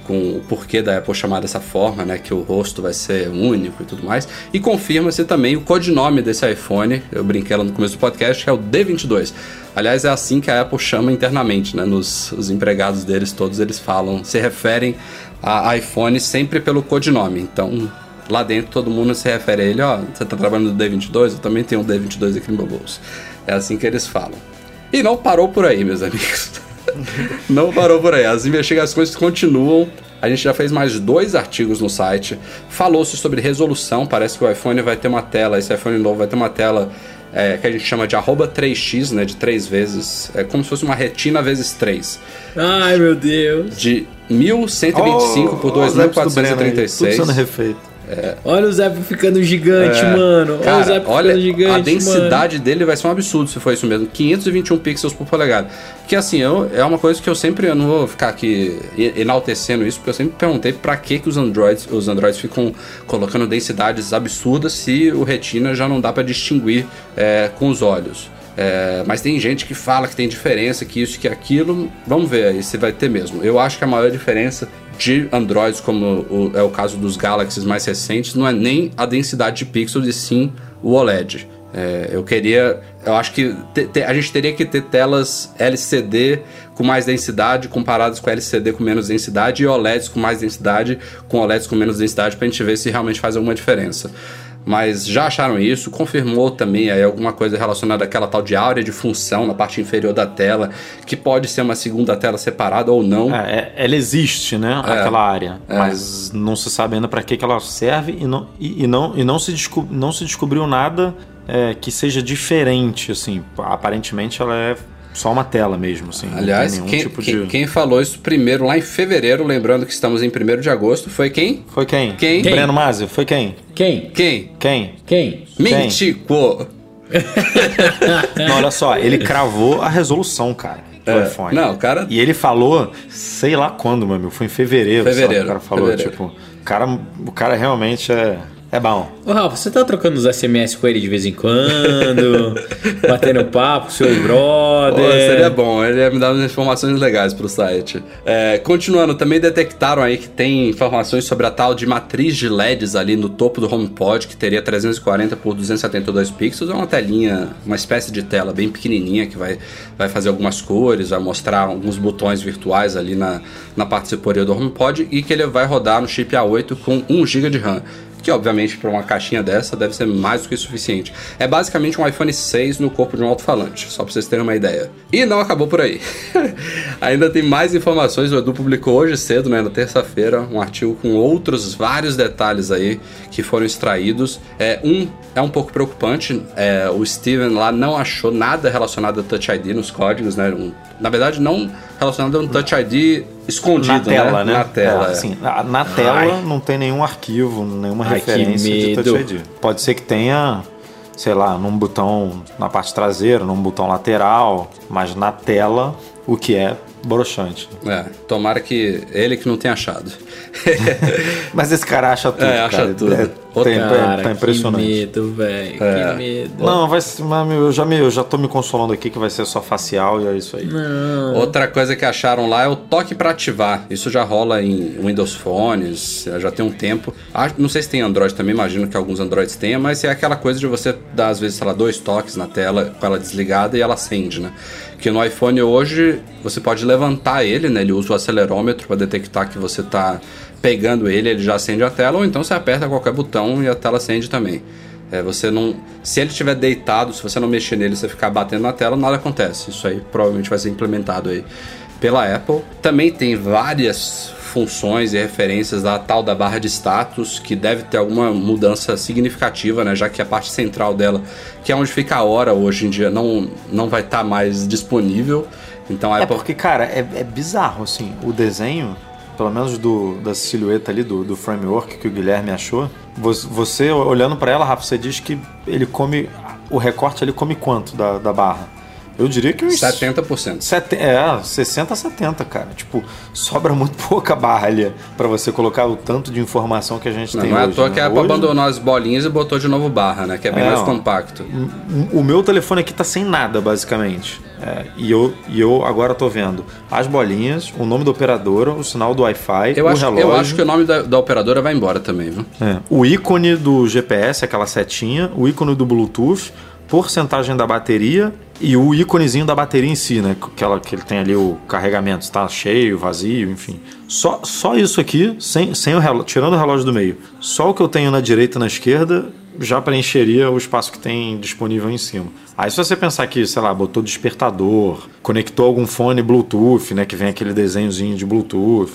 com o porquê da Apple chamar dessa forma, né, que o rosto vai ser único e tudo mais. E confirma-se também o codinome desse iPhone, eu brinquei lá no começo do podcast, que é o D22. Aliás, é assim que a Apple chama internamente, né, nos os empregados deles todos eles falam, se referem a iPhone sempre pelo codinome. Então, lá dentro todo mundo se refere a ele, ó, você tá trabalhando no D22, eu também tenho um D22 aqui no meu bolso. É assim que eles falam. E não parou por aí, meus amigos. Não parou por aí. As investigações continuam. A gente já fez mais dois artigos no site. Falou-se sobre resolução. Parece que o iPhone vai ter uma tela, esse iPhone novo vai ter uma tela é, que a gente chama de arroba 3x, né? De três vezes. É como se fosse uma retina vezes 3. Ai, meu Deus. De 1125 oh, por 2436. Tudo sendo refeito. É. Olha o Zap ficando gigante, é. mano. Cara, olha o Zap olha, ficando gigante, A densidade mano. dele vai ser um absurdo se for isso mesmo. 521 pixels por polegada. Que assim, eu, é uma coisa que eu sempre eu não vou ficar aqui enaltecendo isso, porque eu sempre perguntei para que, que os Androids, os Androids ficam colocando densidades absurdas se o Retina já não dá para distinguir é, com os olhos. É, mas tem gente que fala que tem diferença, que isso, que aquilo. Vamos ver aí se vai ter mesmo. Eu acho que a maior diferença de Androids, como o, é o caso dos Galaxies mais recentes, não é nem a densidade de pixels, e sim o OLED. É, eu queria. Eu acho que te, te, a gente teria que ter telas LCD com mais densidade comparadas com LCD com menos densidade e OLEDs com mais densidade com OLEDs com menos densidade para a gente ver se realmente faz alguma diferença mas já acharam isso, confirmou também aí alguma coisa relacionada àquela tal de área de função na parte inferior da tela, que pode ser uma segunda tela separada ou não. É, é ela existe, né, é, aquela área, é. mas não se sabe ainda para que, que ela serve e não, e, e não, e não, se, descob, não se descobriu nada é, que seja diferente, assim, aparentemente ela é só uma tela mesmo, assim. Aliás, quem, tipo quem, de... quem, falou isso primeiro lá em fevereiro, lembrando que estamos em 1 de agosto, foi quem? Foi quem? Quem? quem? Breno Mazzi, foi quem? Quem? Quem? Quem? Quem? Mítico! Não, olha só, ele cravou a resolução, cara. Do é, iPhone. Não, o cara. E ele falou, sei lá quando, meu amigo, foi em fevereiro. Fevereiro. o cara falou, fevereiro. tipo, o cara, o cara realmente é é bom. Ô, Ralf, você tá trocando os SMS com ele de vez em quando? batendo papo com seu brother? Pô, seria bom, ele ia me dar umas informações legais pro site. É, continuando, também detectaram aí que tem informações sobre a tal de matriz de LEDs ali no topo do HomePod, que teria 340 por 272 pixels. É uma telinha, uma espécie de tela bem pequenininha que vai, vai fazer algumas cores, vai mostrar alguns botões virtuais ali na, na parte superior do HomePod e que ele vai rodar no chip A8 com 1 GB de RAM que obviamente para uma caixinha dessa deve ser mais do que suficiente. É basicamente um iPhone 6 no corpo de um alto-falante, só para vocês terem uma ideia. E não acabou por aí. Ainda tem mais informações, o Edu publicou hoje cedo, né, na terça-feira, um artigo com outros vários detalhes aí que foram extraídos. É, um é um pouco preocupante, é, o Steven lá não achou nada relacionado a Touch ID nos códigos, né? Um, na verdade, não relacionado a um Touch ID escondido, na tela, né? Na tela. É, é. assim, na, na tela Ai. não tem nenhum arquivo, nenhuma Ai, referência de. Touch ID. Pode ser que tenha, sei lá, num botão na parte traseira, num botão lateral, mas na tela o que é broxante. É, tomara que ele que não tenha achado. Mas esse cara acha tudo, É, acha cara. tudo. É, Ô, tem- Cara, tá impressionante. que medo, velho. É. Que medo. Não, vai ser, eu já, me, eu já tô me consolando aqui que vai ser só facial e é isso aí. Outra coisa que acharam lá é o toque para ativar. Isso já rola em Windows Phones, já tem um tempo. Ah, Não sei se tem Android também, imagino que alguns Androids tenham, mas é aquela coisa de você dar, às vezes, sei lá, dois toques na tela com ela desligada e ela acende, né? Que no iPhone hoje você pode levantar ele, né? Ele usa o acelerômetro para detectar que você tá pegando ele, ele já acende a tela, ou então você aperta qualquer botão e a tela acende também. É, você não. Se ele estiver deitado, se você não mexer nele, você ficar batendo na tela, nada acontece. Isso aí provavelmente vai ser implementado aí pela Apple. Também tem várias funções e referências da tal da barra de status, que deve ter alguma mudança significativa, né? Já que a parte central dela, que é onde fica a hora hoje em dia, não, não vai estar mais disponível. Então É Apple. porque, cara, é, é bizarro, assim, o desenho, pelo menos do, da silhueta ali, do, do framework que o Guilherme achou, você, você olhando pra ela, Rafa, você diz que ele come, o recorte ele come quanto da, da barra? Eu diria que uns... 70%. Sete, é, 60 a 70, cara. Tipo, sobra muito pouca barra pra você colocar o tanto de informação que a gente Não, tem não é à hoje, toa né? que a Apple Hoje- abandonou as bolinhas e botou de novo barra, né? Que é bem É, mais compacto. O o meu telefone aqui tá sem nada, basicamente. É, e, eu, e eu agora tô vendo as bolinhas, o nome da operadora, o sinal do Wi-Fi, Eu o acho, relógio. eu acho que o nome da, da operadora vai embora também, viu? é, o ícone do GPS, aquela setinha, o ícone do Bluetooth, porcentagem da bateria e o íconezinho da bateria em si, né? Que, ela, que ele tem ali o carregamento, está cheio, vazio, enfim. Só, só isso aqui, sem, sem o relógio, tirando o relógio do meio. Só o que eu tenho na direita e na esquerda já preencheria o espaço que tem disponível em cima. Aí se você pensar que, sei lá, botou despertador, conectou algum fone Bluetooth, né? Que vem aquele desenhozinho de Bluetooth.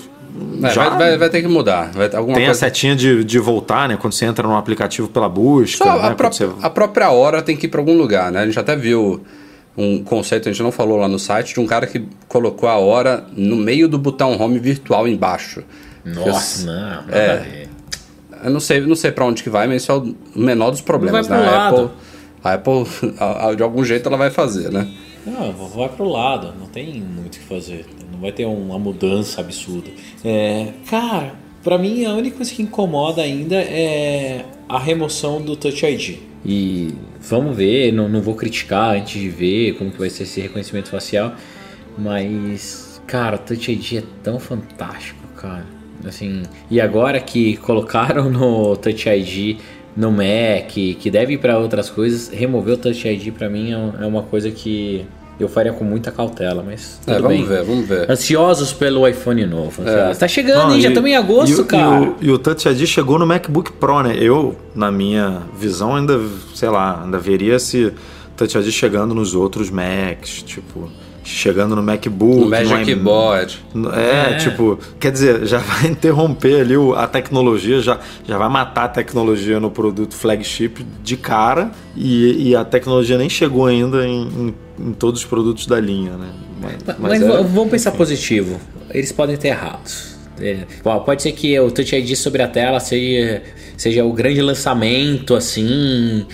É, já vai, vai- vai ter que mudar. Vai ter alguma tem a coisa... setinha de, de voltar, né? Quando você entra no aplicativo pela busca. Só né, a, pró- você- a própria hora tem que ir para algum lugar, né? A gente até viu um conceito, a gente não falou lá no site, de um cara que colocou a hora no meio do botão home virtual embaixo. Nossa, não, É. a. Eu não sei, não sei para onde que vai, mas isso é o menor dos problemas, Vai pro né? A lado. Apple, a Apple a- a- de algum jeito ela vai fazer, né? Não, vai pro lado, não tem muito o que fazer. Não vai ter uma mudança absurda. É, cara, pra mim a única coisa que incomoda ainda é a remoção do Touch ID. E vamos ver, não, não vou criticar antes de ver como que vai ser esse reconhecimento facial, mas cara, o Touch ID é tão fantástico, cara. Assim, e agora que colocaram no Touch ID no Mac, que deve ir para outras coisas, remover o Touch ID pra mim é é uma coisa que eu faria com muita cautela, mas tudo É, vamos bem. ver, vamos ver. Ansiosos pelo iPhone novo. É. Tá chegando, Não, hein? Já estamos em agosto, e, cara. E o, e o Touch ID chegou no MacBook Pro, né? Eu, na minha visão, ainda, sei lá, ainda veria esse Touch ID chegando nos outros Macs, tipo, chegando no MacBook. O Magic no i- Keyboard. É, É. tipo, quer dizer, já vai interromper ali o- a tecnologia, já, já vai matar a tecnologia no produto flagship de cara e, e a tecnologia nem chegou ainda em, em- em todos os produtos da linha, né? Mas, Mas, é- v- vamos pensar positivo. Eles podem ter errados. É, pode ser que o Touch ID sobre a tela seja, seja o grande lançamento, assim.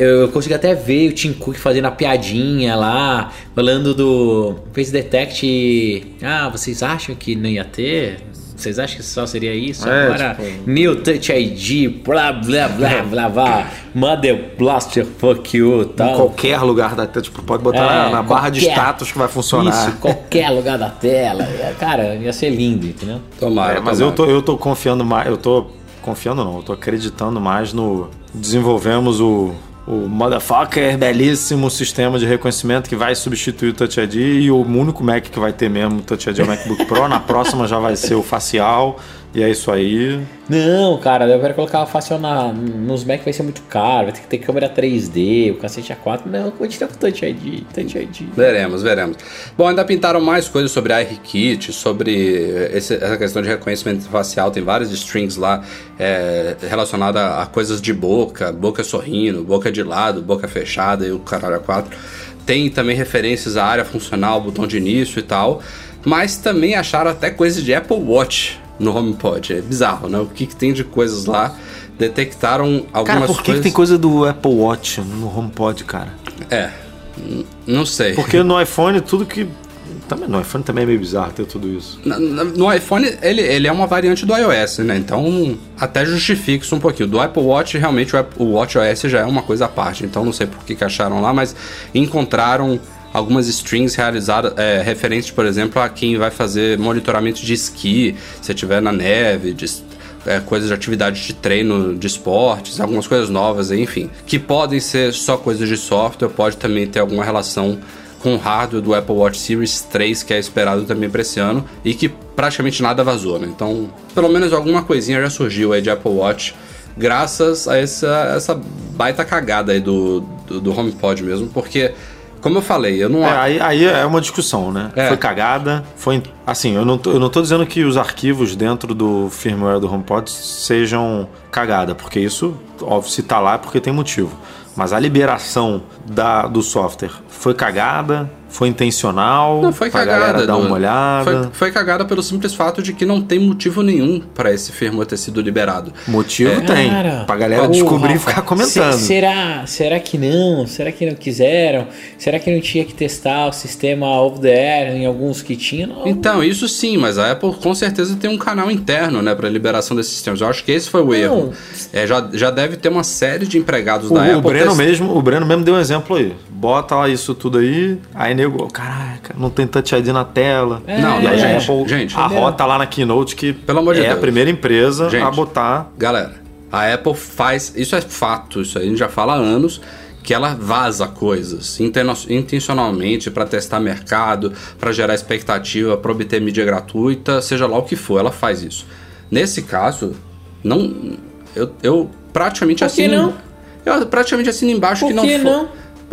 Eu consigo até ver o Tim Cook fazendo a piadinha lá, falando do Face Detect. Ah, vocês acham que não ia ter? Vocês acham que só seria isso? É, Agora, tipo- New Touch ID, blá blá blá blá blá, Mother Blaster, fuck you, Em tal. qualquer lugar da tela, tipo, pode botar É, na, na barra de qualquer. status que vai funcionar. Isso, qualquer lugar da tela. É, Cara, ia ser lindo, entendeu? Tomara, É, mas tomara. eu tô, eu tô confiando mais, eu tô confiando não, eu tô acreditando mais no desenvolvemos o o motherfucker belíssimo sistema de reconhecimento que vai substituir o Touch ID e o único Mac que vai ter mesmo o Touch ID é o MacBook Pro, na próxima já vai ser o facial e é isso aí. Não, cara, eu quero colocar a facial na, nos Mac vai ser muito caro, vai ter que ter câmera 3D, o cacete A4. Não, continua com o Touch ID, Touch ID. Veremos, veremos. Bom, ainda pintaram mais coisas sobre iRKit, sobre esse- essa questão de reconhecimento facial. Tem vários strings lá é, relacionadas a coisas de boca, boca sorrindo, boca de lado, boca fechada e o caralho a quatro. Tem também referências à área funcional, botão de início e tal. Mas também acharam até coisa de Apple Watch no HomePod. É bizarro, né? O que, que tem de coisas lá? Detectaram algumas Cara, por que, que coisas. tem coisa do Apple Watch no HomePod, cara? É. Não sei. Porque no iPhone tudo que. Também, no iPhone também é meio bizarro ter tudo isso. Na- No iPhone, ele, ele é uma variante do iOS, né? Então, até justifica isso um pouquinho. Do Apple Watch, realmente, o, Apple- o Watch OS já é uma coisa à parte. Então, não sei por que, que acharam lá, mas encontraram algumas strings realizadas, é, referentes, por exemplo, a quem vai fazer monitoramento de esqui, se estiver na neve, de, é, coisas de atividade de treino de esportes, algumas coisas novas, enfim. Que podem ser só coisas de software, pode também ter alguma relação com o hardware do Apple Watch Series 3, que é esperado também para esse ano, e que praticamente nada vazou, né? Então, pelo menos alguma coisinha já surgiu aí de Apple Watch, graças a essa, essa baita cagada aí do, do, do HomePod mesmo, porque, como eu falei, eu não... É, aí, aí é uma discussão, né? É. Foi cagada, foi. Assim, eu não, tô, eu não tô dizendo que os arquivos dentro do firmware do HomePod sejam cagada, porque isso, óbvio, se tá lá é porque tem motivo. Mas a liberação da, do software foi cagada, foi intencional, Não, foi pra cagada. dar do- uma olhada. Foi, foi cagada pelo simples fato de que não tem motivo nenhum para esse firmware ter sido liberado. Motivo tem. Cara, Pra galera ô, descobrir e ficar comentando. se- será, será que não? Será que não quiseram? Será que não tinha que testar o sistema over the air em alguns que tinha? Não. Então, isso sim, mas a Apple com certeza tem um canal interno, né, para liberação desses sistemas. Eu acho que esse foi o erro. É, já, já deve ter uma série de empregados O, da o Apple. Breno test- mesmo, o Breno mesmo deu um exemplo aí. Bota lá isso tudo aí, aí nego, caraca, não tem Touch ID na tela. Não, e não, aí a gente, Apple gente. arrota lá na Keynote que Pelo amor de é a Deus. primeira empresa a Gente. botar. Galera, a Apple faz. Isso é fato, isso aí a gente já fala há anos. Que ela vaza coisas intencionalmente para testar mercado, para gerar expectativa, para obter mídia gratuita, seja lá o que for, ela faz isso. Nesse caso, não. Eu, eu praticamente Por que assino. não? Eu praticamente assino embaixo Por que não que for- não?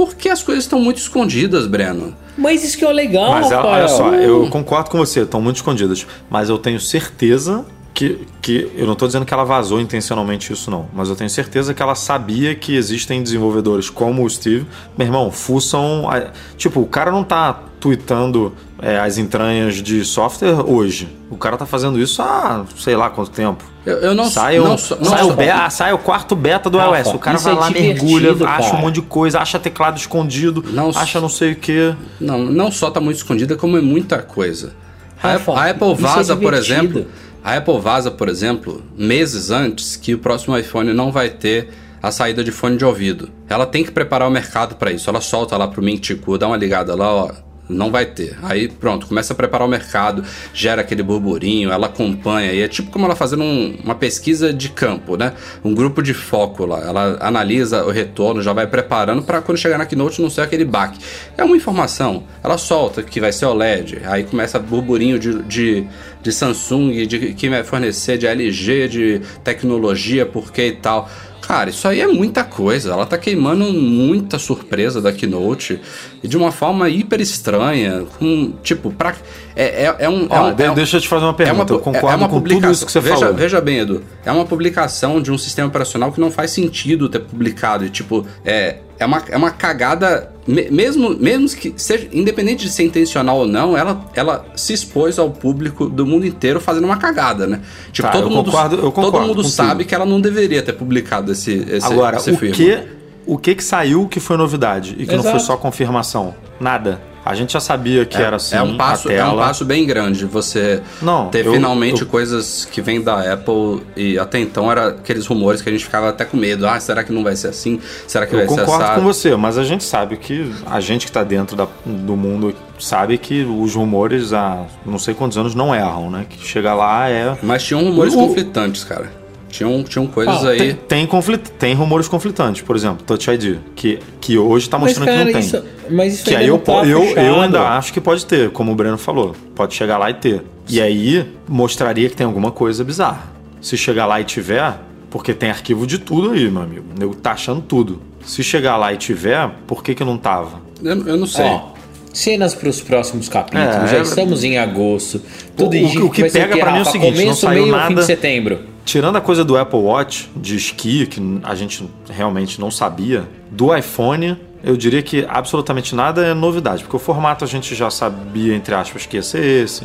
Porque as coisas estão muito escondidas, Breno. Mas isso que é o legal, Mas Rafael. olha só, eu concordo com você, estão muito escondidas. Mas eu tenho certeza que, que. Eu não estou dizendo que ela vazou intencionalmente isso, não. Mas eu tenho certeza que ela sabia que existem desenvolvedores como o Steve. Meu irmão, fuçam. a- Tipo, o cara não tá tweetando é, as entranhas de software hoje. O cara tá fazendo isso há sei lá quanto tempo. Eu, eu não Sai, não só- não sai, só- o be- ah, sai o quarto beta do Rafa, iOS. O cara vai é lá, mergulha, acha um cara. monte de coisa, acha teclado escondido, Não acha não sei o que. Não, não só tá muito escondida, como é muita coisa. A, Rafa, a Apple isso é vaza, por exemplo, a Apple vaza, por exemplo, meses antes que o próximo iPhone não vai ter a saída de fone de ouvido. Ela tem que preparar o mercado para isso. Ela solta lá pro Mintico, dá uma ligada lá, ó, não vai ter. Aí pronto, começa a preparar o mercado, gera aquele burburinho, ela acompanha. E é tipo como ela fazendo um- uma pesquisa de campo, né? Um grupo de foco lá. Ela analisa o retorno, já vai preparando para quando chegar na Keynote não ser aquele baque. É uma informação. Ela solta que vai ser OLED, aí começa burburinho de, de, de Samsung, de quem vai fornecer, de LG, de tecnologia, por que e tal. Cara, isso aí é muita coisa. Ela tá queimando muita surpresa da Keynote de uma forma hiper estranha. Com, tipo, pra. É, é, é um. Ó, é um- de- é um- deixa eu te fazer uma pergunta. eu concordo com tudo isso que você veja, falou. Veja bem, Edu. É uma publicação de um sistema operacional que não faz sentido ter publicado. E, tipo, é, é, uma, é uma cagada. me- mesmo, mesmo que seja. Independente de ser intencional ou não, ela, ela se expôs ao público do mundo inteiro fazendo uma cagada, né? Tipo, Tá, todo eu mundo, concordo- eu concordo todo mundo contigo. sabe que ela não deveria ter publicado esse, esse, Agora, esse o firma. que, o que que saiu que foi novidade e que não foi Exato. só confirmação? Nada. A gente já sabia que É, era assim. é um passo, a é um passo bem grande você Não, ter eu- finalmente eu- coisas que vêm da Apple e até então era aqueles rumores que a gente ficava até com medo. Ah, será que não vai ser assim? Será que Eu vai concordo ser com assim? você, mas a gente sabe que a gente que está dentro da- do mundo sabe que os rumores há não sei quantos anos não erram, né? Que chega lá é. Mas tinham rumores O- conflitantes, cara. Tinham, tinham coisas Ah, aí. Tem, tem, conflit, tem rumores conflitantes, por exemplo, Touch ID, que, que hoje está Mas, mostrando cara, que não tem. isso, mas isso Que aí não eu, tá eu, eu ainda acho que pode ter, como o Breno falou. Pode chegar lá e ter. E aí mostraria que tem alguma coisa bizarra. Se chegar lá e tiver, porque tem arquivo de tudo aí, meu amigo. O nego tá achando tudo. Se chegar lá e tiver, por que que não tava? Eu, eu não sei. Ó, cenas para os próximos capítulos. É, Já é- estamos em agosto. Tudo O- o que- o que pega pra mim é o seguinte, não Começo, saiu meio, fim nada- de setembro. Tirando a coisa do Apple Watch de esqui, que a gente realmente não sabia, do iPhone eu diria que absolutamente nada é novidade, porque o formato a gente já sabia, entre aspas, que ia ser esse.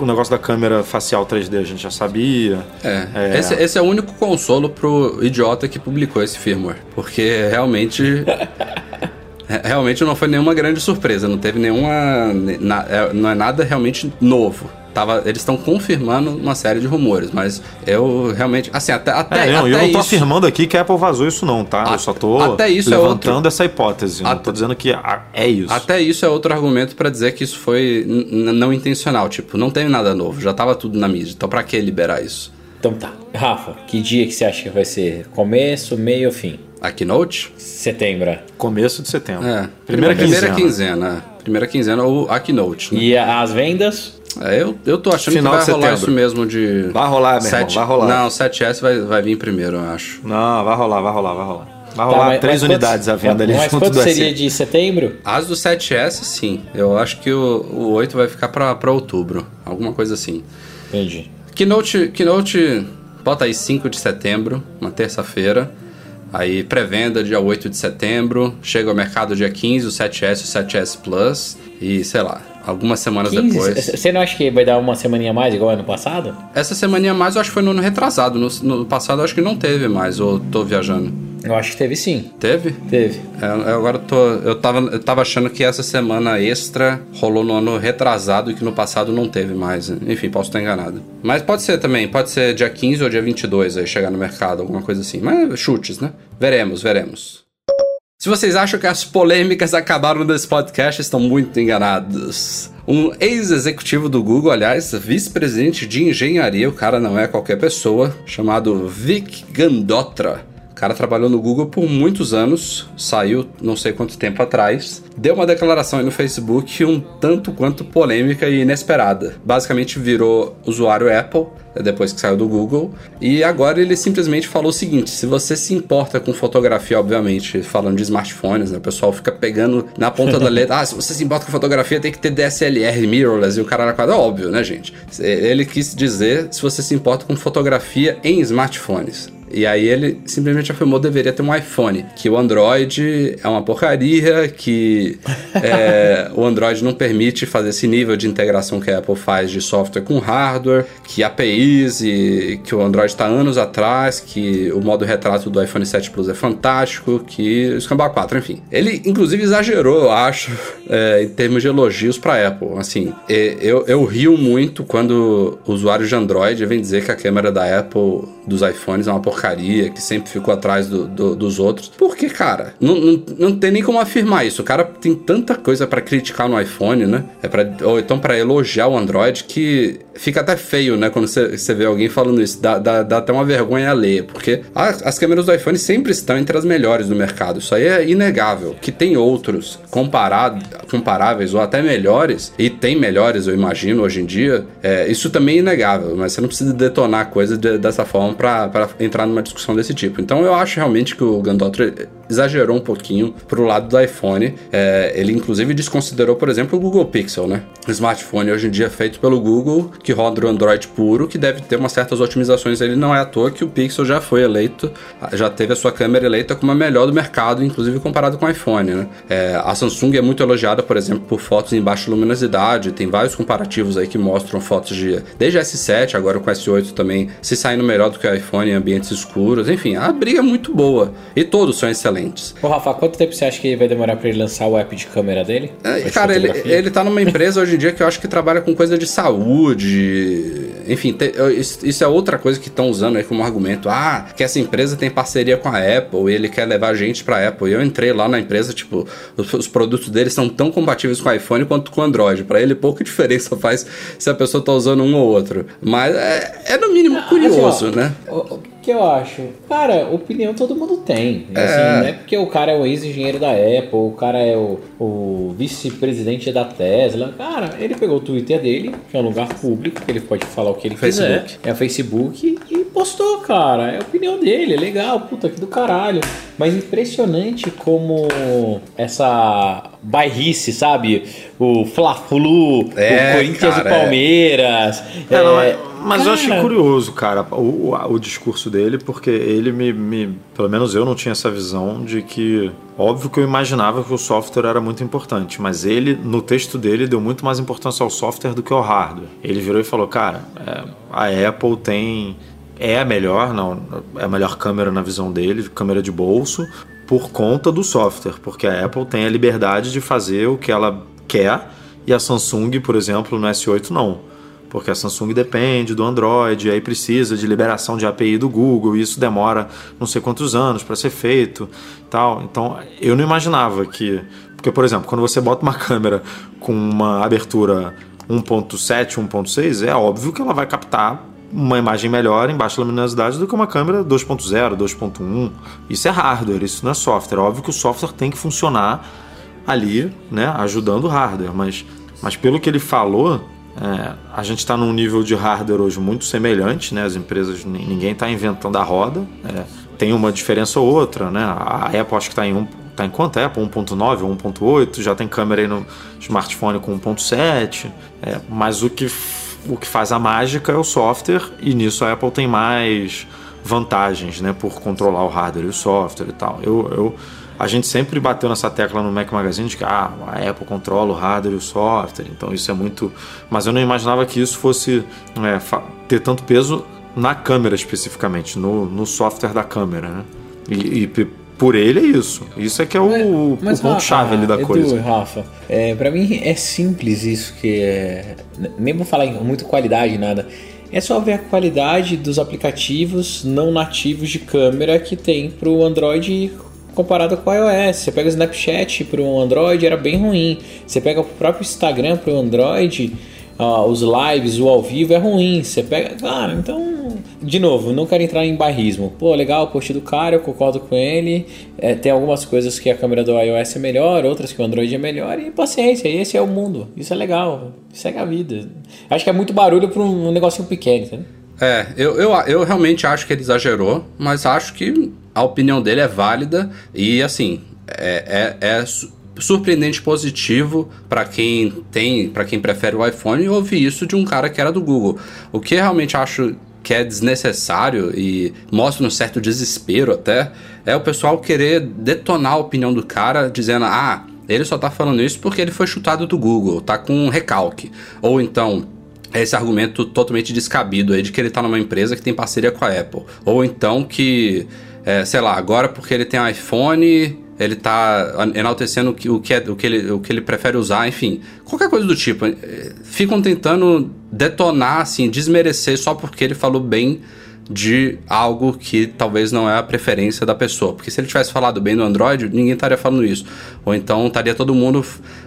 O negócio da câmera facial 3D a gente já sabia. É, É. Esse, esse é o único consolo pro idiota que publicou esse firmware. Porque realmente. re- realmente não foi nenhuma grande surpresa. Não teve nenhuma. é, não é nada realmente novo. Tava, eles estão confirmando uma série de rumores, mas eu realmente. Assim, até. até, É, não, eu até não tô isso- afirmando aqui que a Apple vazou isso não, tá? A- eu só tô até isso é levantando outro- essa hipótese. Não Até- tô dizendo que é isso. Até isso é outro argumento pra dizer que isso foi não intencional. Tipo, não teve nada novo, já tava tudo na mídia. Então pra que liberar isso? Então tá. Rafa, que dia que você acha que vai ser? Começo, meio ou fim? A Keynote? Setembro. é. Começo de setembro. É. Primeira, primeira quinzena. quinzena. é. Primeira quinzena ou a Keynote. Né? E as vendas? É, eu, eu tô achando Final que vai rolar setembro. isso mesmo de. Vai rolar, meu irmão, Sete- vai rolar. Não, o 7S vai, vai vir primeiro, eu acho. Não, vai rolar, vai rolar, vai rolar. Vai Tá, rolar mas- três mas unidades quantos- à venda ali Mas junto quanto do seria SE. de setembro? As do 7S, sim. Eu acho que o, o 8 vai ficar pra, pra outubro. Alguma coisa assim. Entendi. Keynote, Keynote, bota aí 5 de setembro, uma terça-feira. Aí pré-venda dia 8 de setembro. Chega ao mercado dia 15, o 7S e o 7S Plus. E sei lá, algumas semanas 15? depois. Você não acha que vai dar uma semaninha mais, igual ano passado? Essa semaninha mais eu acho que foi no ano retrasado. No, no passado eu acho que não teve mais, ou tô viajando. Eu acho que teve sim. Teve? Teve. É, eu agora tô. Eu tava, eu tava achando que essa semana extra rolou no ano retrasado e que no passado não teve mais. Enfim, posso estar enganado. Mas pode ser também, pode ser dia 15 ou dia 22 aí chegar no mercado, alguma coisa assim. Mas chutes, né? Veremos, veremos. Se vocês acham que as polêmicas acabaram nesse podcast, estão muito enganados. Um ex-executivo do Google, aliás, vice-presidente de engenharia, o cara não é qualquer pessoa, chamado Vic Gandotra. O cara trabalhou no Google por muitos anos, saiu não sei quanto tempo atrás, deu uma declaração aí no Facebook um tanto quanto polêmica e inesperada. Basicamente virou usuário Apple depois que saiu do Google e agora ele simplesmente falou o seguinte: se você se importa com fotografia, obviamente, falando de smartphones, né, o pessoal fica pegando na ponta da letra, ah, se você se importa com fotografia tem que ter DSLR, mirrorless e o cara na quadra, óbvio, né, gente? Ele quis dizer se você se importa com fotografia em smartphones. E aí ele simplesmente afirmou que deveria ter um iPhone, que o Android é uma porcaria, que é, o Android não permite fazer esse nível de integração que a Apple faz de software com hardware, que APIs e que o Android está anos atrás, que o modo retrato do iPhone 7 Plus é fantástico, que o Scamba 4, enfim. Ele inclusive exagerou, eu acho, é, em termos de elogios para Apple. Assim, eu, eu rio muito quando usuários de Android vêm dizer que a câmera da Apple dos iPhones é uma porcaria, que sempre ficou atrás do- do- dos outros. Porque, cara, não, não, não tem nem como afirmar isso. O cara tem tanta coisa pra criticar no iPhone, né? É pra, ou então pra elogiar o Android que fica até feio, né? Quando você vê alguém falando isso. Dá, dá, dá até uma vergonha alheia. Porque a- as câmeras do iPhone sempre estão entre as melhores do mercado. Isso aí é inegável. Que tem outros comparado, comparáveis ou até melhores, e tem melhores, eu imagino, hoje em dia, é, isso também é inegável. Mas você não precisa detonar coisas de- dessa forma pra entrar numa discussão desse tipo. Então eu acho realmente que o Gandotra exagerou um pouquinho pro lado do iPhone. É, ele inclusive desconsiderou, por exemplo, o Google Pixel, né? O smartphone hoje em dia é feito pelo Google, que roda o Android puro, que deve ter umas certas otimizações. Ele não é à toa que o Pixel já foi eleito, já teve a sua câmera eleita como a melhor do mercado, inclusive comparado com o iPhone, né? É, a Samsung é muito elogiada, por exemplo, por fotos em baixa luminosidade. Tem vários comparativos aí que mostram fotos de desde S7, agora com S8 também, se saindo melhor do que o iPhone em ambientes escuros. Enfim, a briga é muito boa e todos são excelentes. Ô, Rafa, quanto tempo você acha que vai demorar pra ele lançar o app de câmera dele? É, De cara, ele, ele tá numa empresa hoje em dia que eu acho que trabalha com coisa de saúde. Enfim, te- isso é outra coisa que estão usando aí como argumento. Ah, que essa empresa tem parceria com a Apple e ele quer levar gente pra Apple. E eu entrei lá na empresa, tipo, os, os produtos deles são tão compatíveis com o iPhone quanto com o Android. Pra ele, pouca diferença faz se a pessoa tá usando um ou outro. Mas é, é no mínimo curioso, Assim, ó, né? Que eu acho? Cara, opinião todo mundo tem. É. Assim, não é porque o cara é o ex-engenheiro da Apple, o cara é o, o vice-presidente da Tesla. Cara, ele pegou o Twitter dele, que é um lugar público, que ele pode falar o que ele Facebook. quiser. É o Facebook e postou, cara. É a opinião dele, é legal, puta que do caralho. Mas impressionante como essa bairrice, sabe? O Fla-Flu, É, o Corinthians cara, e é. Palmeiras. É, não, é, mas, Mas eu achei Cara. curioso, cara, o, o, o discurso dele, porque ele me, me. Pelo menos eu não tinha essa visão de que. Óbvio que eu imaginava que o software era muito importante, mas ele, no texto dele, deu muito mais importância ao software do que ao hardware. Ele virou e falou: cara, é, a Apple tem. É a melhor, não, é a melhor câmera na visão dele, câmera de bolso, por conta do software, porque a Apple tem a liberdade de fazer o que ela quer e a Samsung, por exemplo, no S8 não porque a Samsung depende do Android, aí precisa de liberação de API do Google, e isso demora não sei quantos anos para ser feito, tal. Então, eu não imaginava que, porque por exemplo, quando você bota uma câmera com uma abertura 1.7, 1.6, é óbvio que ela vai captar uma imagem melhor em baixa luminosidade do que uma câmera 2.0, 2.1. Isso é hardware, isso não é software. É óbvio que o software tem que funcionar ali, né, ajudando o hardware, mas, mas pelo que ele falou, é, a gente está num nível de hardware hoje muito semelhante, né? As empresas, ni- ninguém está inventando a roda. é, tem uma diferença ou outra, né? A Apple acho que está em um, tá em quanto é? 1.9 ou 1.8, já tem câmera aí no smartphone com 1.7, é, mas o que, o que faz a mágica é o software e nisso a Apple tem mais vantagens, né? Por controlar o hardware e o software e tal. Eu, eu, a gente sempre bateu nessa tecla no Mac Magazine de que ah, a Apple controla o hardware e o software, então isso é muito. Mas eu não imaginava que isso fosse é, ter tanto peso na câmera especificamente, no, no software da câmera, né? E, e por ele é isso. Isso é que é o, o ponto-chave ali da Edu, coisa. Rafa, é, pra mim é simples isso, que é, nem vou falar em muito qualidade, nada. É só ver a qualidade dos aplicativos não nativos de câmera que tem pro Android comparado com o iOS. Você pega o Snapchat pro Android, era bem ruim. Você pega o próprio Instagram pro Android, ah, os lives, o ao vivo é ruim. Você pega. Cara, então. De novo, não quero entrar em barrismo. Pô, legal o post do cara, eu concordo com ele. É, tem algumas coisas que a câmera do iOS é melhor, outras que o Android é melhor. E paciência, esse é o mundo. Isso é legal. Segue a vida. Acho que é muito barulho pra um negocinho pequeno, entendeu? É, eu, eu, eu realmente acho que ele exagerou, mas acho que a opinião dele é válida e, assim, é, é, é su- surpreendente positivo para quem tem, para quem prefere o iPhone ouvir isso de um cara que era do Google. O que realmente acho que é desnecessário e mostra um certo desespero até é o pessoal querer detonar a opinião do cara dizendo ah ele só tá falando isso porque ele foi chutado do Google, tá com um recalque. Ou então, esse argumento totalmente descabido aí de que ele tá numa empresa que tem parceria com a Apple. Ou então que, é, sei lá, agora porque ele tem iPhone, ele tá enaltecendo o que, o, que é, o, que ele, o que ele prefere usar, enfim. Qualquer coisa do tipo. É, Ficam tentando detonar, assim, desmerecer só porque ele falou bem de algo que talvez não é a preferência da pessoa. Porque se ele tivesse falado bem do Android, ninguém estaria falando isso. Ou então estaria todo mundo.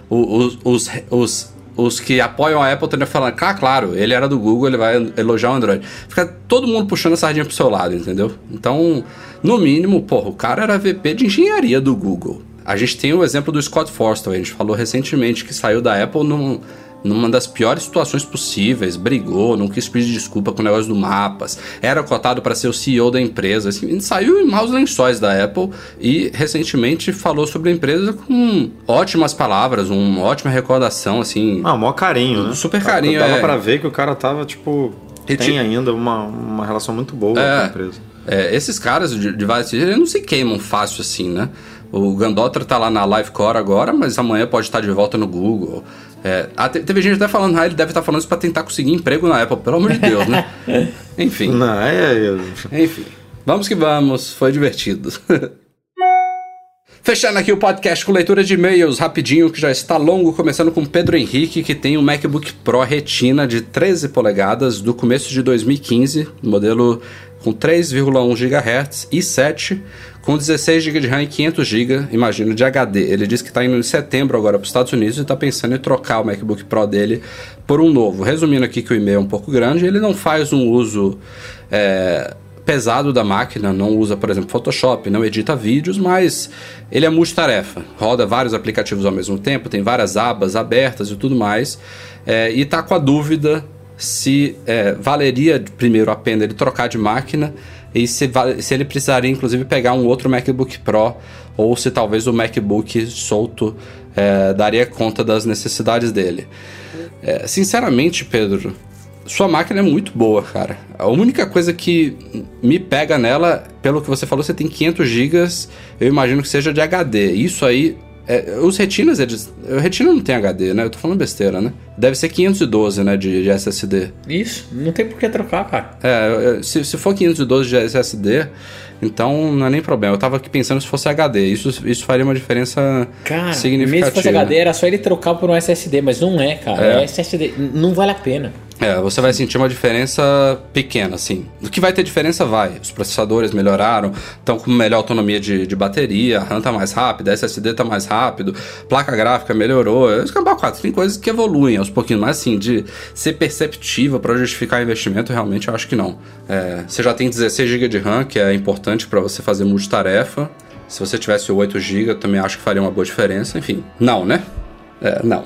Os, os, os, os que apoiam a Apple estariam falando, ah, claro, ele era do Google, ele vai elogiar o Android. Fica todo mundo puxando a sardinha pro seu lado, entendeu? Então, no mínimo, porra, o cara era VP de engenharia do Google. A gente tem o exemplo do Scott Forstall, a gente falou recentemente que saiu da Apple num numa das piores situações possíveis, brigou, não quis pedir desculpa com o negócio do mapas, era cotado para ser o CEO da empresa, assim, saiu em maus lençóis da Apple e recentemente falou sobre a empresa com ótimas palavras, uma ótima recordação, assim. Ah, maior carinho, né? Super carinho, Dava é. pra ver que o cara tava, tipo, E tem ainda uma, uma relação muito boa É. com a empresa. É, esses caras de, de vários eles não se queimam fácil assim, né? O Gandotra tá lá na Livecore agora, mas amanhã pode estar de volta no Google. É, te- teve gente até falando, ah, ele deve estar falando isso pra tentar conseguir emprego na Apple, pelo amor de Deus, né? Enfim. Não, é, é, Enfim, vamos que vamos, foi divertido. Fechando aqui o podcast com leitura de e-mails rapidinho, que já está longo, começando com Pedro Henrique, que tem um MacBook Pro Retina de 13 polegadas do começo de 2015, modelo com 3,1 GHz e 7, com 16 GB de RAM e 500 GB, imagino, de HD. Ele diz que está indo em setembro agora para os Estados Unidos e está pensando em trocar o MacBook Pro dele por um novo. Resumindo aqui que o e-mail é um pouco grande, ele não faz um uso é, pesado da máquina, não usa, por exemplo, Photoshop, não edita vídeos, mas ele é multitarefa, roda vários aplicativos ao mesmo tempo, tem várias abas abertas e tudo mais, é, e tá com a dúvida se é, valeria primeiro a pena ele trocar de máquina e se, se ele precisaria inclusive pegar um outro MacBook Pro ou se talvez o MacBook solto é, daria conta das necessidades dele. É, sinceramente, Pedro, sua máquina é muito boa, cara. A única coisa que me pega nela, pelo que você falou, você tem 500 GB, eu imagino que seja de HD. Isso aí é, os retinas, eles. O retina não tem HD, né? Eu tô falando besteira, né? Deve ser 512, né? De, de SSD. Isso, não tem por que trocar, cara. É, se, se for 512 de SSD, então não é nem problema. Eu tava aqui pensando se fosse HD. Isso, isso faria uma diferença Cara, significativa. mesmo se fosse HD, era só ele trocar por um SSD, mas não é, cara. É. É, SSD. Não vale a pena. É, você vai sentir uma diferença pequena, assim. O que vai ter diferença vai. Os processadores melhoraram, estão com melhor autonomia de, de bateria, a RAM tá mais rápida, a SSD tá mais rápido, placa gráfica melhorou. É Escambau 4, tem coisas que evoluem aos pouquinhos, mas assim, de ser perceptível para justificar investimento, realmente eu acho que não. É, você já tem 16 GB de RAM, que é importante para você fazer multitarefa. Se você tivesse 8 GB, também acho que faria uma boa diferença. Enfim, não, né? É, não.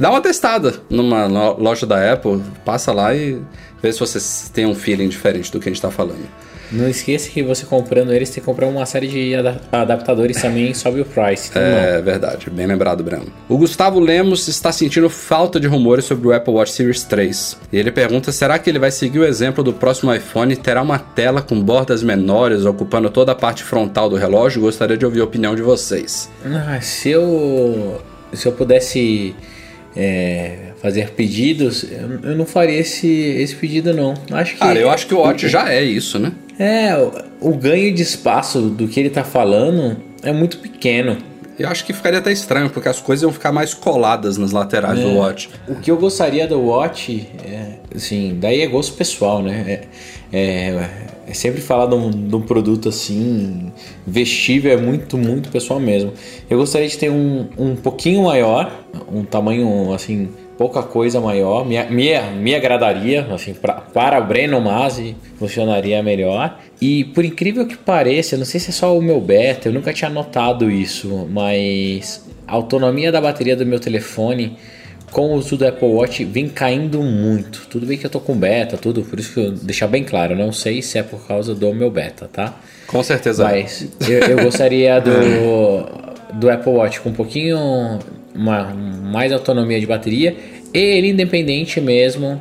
Dá uma testada numa lo- loja da Apple, passa lá e vê se você tem um feeling diferente do que a gente tá falando. Não esqueça que você comprando eles, tem que comprar uma série de ada- adaptadores também, sobe o price. Então, não. É verdade, bem lembrado, Breno. O Gustavo Lemos está sentindo falta de rumores sobre o Apple Watch Series 3. E ele pergunta: será que ele vai seguir o exemplo do próximo iPhone e terá uma tela com bordas menores ocupando toda a parte frontal do relógio? Gostaria de ouvir a opinião de vocês. Ah, se eu se eu pudesse é, fazer pedidos, eu, não faria esse, esse pedido não. Acho que Cara, eu acho que o Watch já é isso, né? é o, o ganho de espaço do que ele tá falando é muito pequeno. Eu acho que ficaria até estranho, porque as coisas iam ficar mais coladas nas laterais do Watch. O que eu gostaria do Watch, é, assim, daí é gosto pessoal, né? É, é, é sempre falar de um, de um produto assim, vestível, é muito, muito pessoal mesmo. Eu gostaria de ter um, um pouquinho maior, um tamanho, assim, pouca coisa maior, me, me, me agradaria, assim, pra, para o Breno Masi funcionaria melhor. E por incrível que pareça, não sei se é só o meu beta, eu nunca tinha notado isso, mas a autonomia da bateria do meu telefone com o uso do Apple Watch vem caindo muito. Tudo bem que eu tô com beta, tudo, por isso que eu deixar bem claro, não sei se é por causa do meu beta, tá? Com certeza. Mas eu, eu gostaria do, do Apple Watch com um pouquinho uma, mais autonomia de bateria e ele independente mesmo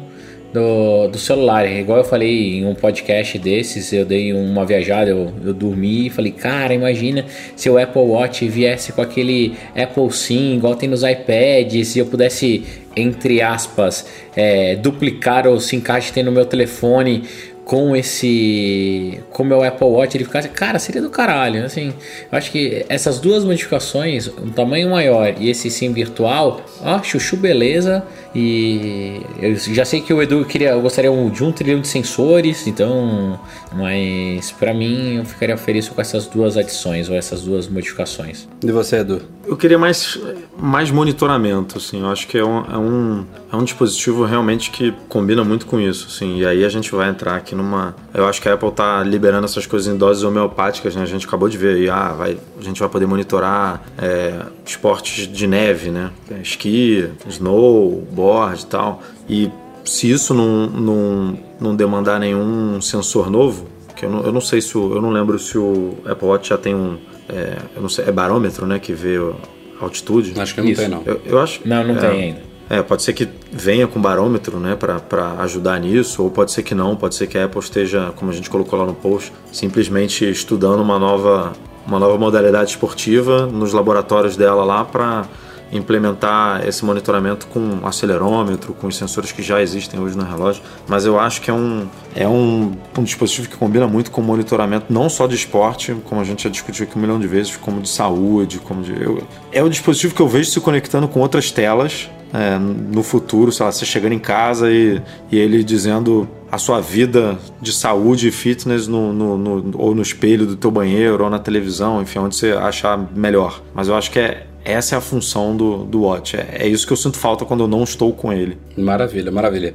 do, do celular. Igual eu falei em um podcast desses, eu dei uma viajada, eu, eu dormi e falei, cara, imagina se o Apple Watch viesse com aquele Apple Sim, igual tem nos iPads, e eu pudesse, entre aspas, é, duplicar o SIM card que tem no meu telefone com esse com o meu Apple Watch ele ficasse cara seria do caralho assim. Eu acho que essas duas modificações um tamanho maior e esse sim virtual ó chuchu beleza. E eu já sei que o Edu queria gostaria de um trilhão de sensores então mas pra mim eu ficaria feliz com essas duas adições ou essas duas modificações E você, Edu? Eu queria mais, mais monitoramento, assim. Eu acho que é um, é, um, é um dispositivo realmente que combina muito com isso, assim. E aí a gente vai entrar aqui numa... Eu acho que a Apple tá liberando essas coisas em doses homeopáticas, né? A gente acabou de ver aí, ah, vai, a gente vai poder monitorar é, esportes de neve, né? É, Esqui, snowboard e tal. E se isso não, não, não demandar nenhum sensor novo, que eu não, eu não sei se o, eu não lembro se o Apple Watch já tem um é, eu não sei, é barômetro, né, que vê a altitude. Acho que não Isso. tem, não. Eu, eu acho. não não é, tem ainda É, pode ser que venha com barômetro, né, para ajudar nisso, ou pode ser que não, pode ser que a Apple esteja, como a gente colocou lá no post, simplesmente estudando uma nova, uma nova modalidade esportiva nos laboratórios dela lá para implementar esse monitoramento com acelerômetro, com os sensores que já existem hoje no relógio. Mas eu acho que é um, é um, um dispositivo que combina muito com monitoramento não só de esporte, como a gente já discutiu aqui um milhão de vezes, como de saúde, como de. Eu, é o dispositivo que eu vejo se conectando com outras telas é, no futuro, sei lá, você chegando em casa e, e ele dizendo a sua vida de saúde e fitness no, no, no- ou no espelho do teu banheiro ou na televisão, enfim, onde você achar melhor. Mas eu acho que é, essa é a função do, do Watch. É, é isso que eu sinto falta quando eu não estou com ele. Maravilha, maravilha.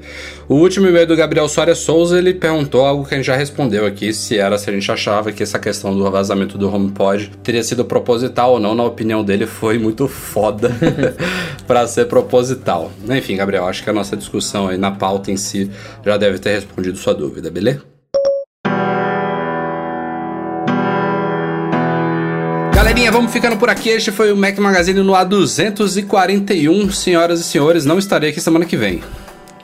O último e-mail do Gabriel Soares Souza, ele perguntou algo que a gente já respondeu aqui, se era se a gente achava que essa questão do vazamento do HomePod teria sido proposital ou não. Na opinião dele, foi muito foda pra ser proposital. Enfim, Gabriel, acho que a nossa discussão aí na pauta em si já deve ter respondido sua dúvida, beleza? Galerinha, vamos ficando por aqui. Este foi o Mac Magazine no A241. Senhoras e senhores, não estarei aqui semana que vem.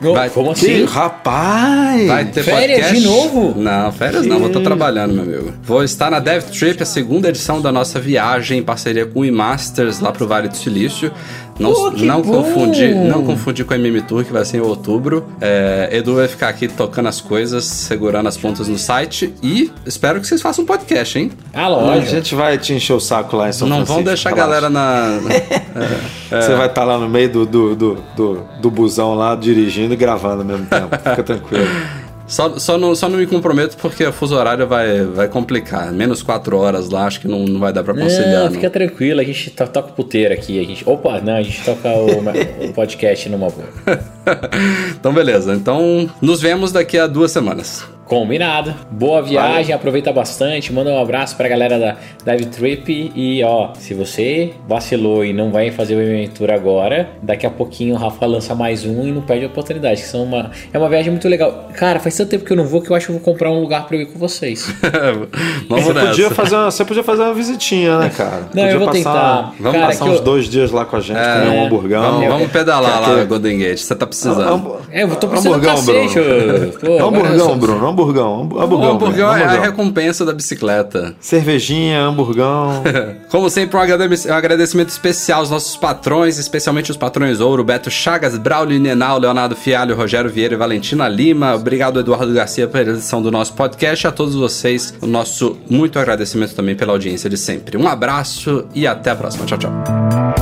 Ô, Vai- Como assim? rapaz! Vai ter Férias podcast? de novo? Não, férias não, eu tô trabalhando, meu amigo. Vou estar na Dev Trip, a segunda edição da nossa viagem em parceria com o eMasters lá pro Vale do Silício. Não, que não confundir, não confundir com a MM Tour, que vai ser em outubro. É, Edu vai ficar aqui tocando as coisas, segurando as pontas no site e espero que vocês façam um podcast, hein? Ah, A gente vai te encher o saco lá em São não Francisco. vão deixar a galera na. Você vai estar lá no meio do, do, do, do, do busão lá, dirigindo e gravando ao mesmo tempo. Fica tranquilo. Só, só, não, só não me comprometo porque o fuso horário vai, vai complicar. Menos 4 horas lá, acho que não, não vai dar pra conciliar. Não, não. fica tranquilo, a gente to- toca o puteiro aqui. A gente, opa, não, a gente toca o, o podcast numa boa. então, beleza. Então, nos vemos daqui a duas semanas. Combinado. Boa viagem, aproveita bastante. Manda um abraço pra galera da Dive Trip. E ó, se você vacilou e não vai fazer o aventura agora, daqui a pouquinho o Rafa lança mais um e não perde a oportunidade. Que são uma, é uma viagem muito legal. Cara, faz tanto tempo que eu não vou que eu acho que eu vou comprar um lugar pra eu ir com vocês. Vamos Você nessa. podia, fazer uma, você podia fazer uma visitinha, né, cara? Não, podia eu vou passar, tentar. Vamos Cara, Passar uns eu- dois dias lá com a gente, comer um hamburgão. Vamos, vamos pedalar lá no Golden Gate, você tá precisando. Hambu- É, eu tô precisando do hamburgão, cacete. Bruno. Pô, Hamburgão, Bruno. Hamburgão. hambu- o Hamburgão. hamburgão é a hamburgão. recompensa da bicicleta. Cervejinha, hamburgão. Como sempre, um um agradecimento especial aos nossos patrões, especialmente os patrões ouro, Beto Chagas, Braulio Nenal, Leonardo Fialho, Rogério Vieira e Valentina Lima. Obrigado, Eduardo Garcia, pela edição do nosso podcast. A todos vocês, o nosso muito agradecimento também pela audiência de sempre. Um abraço e até a próxima. Tchau, tchau.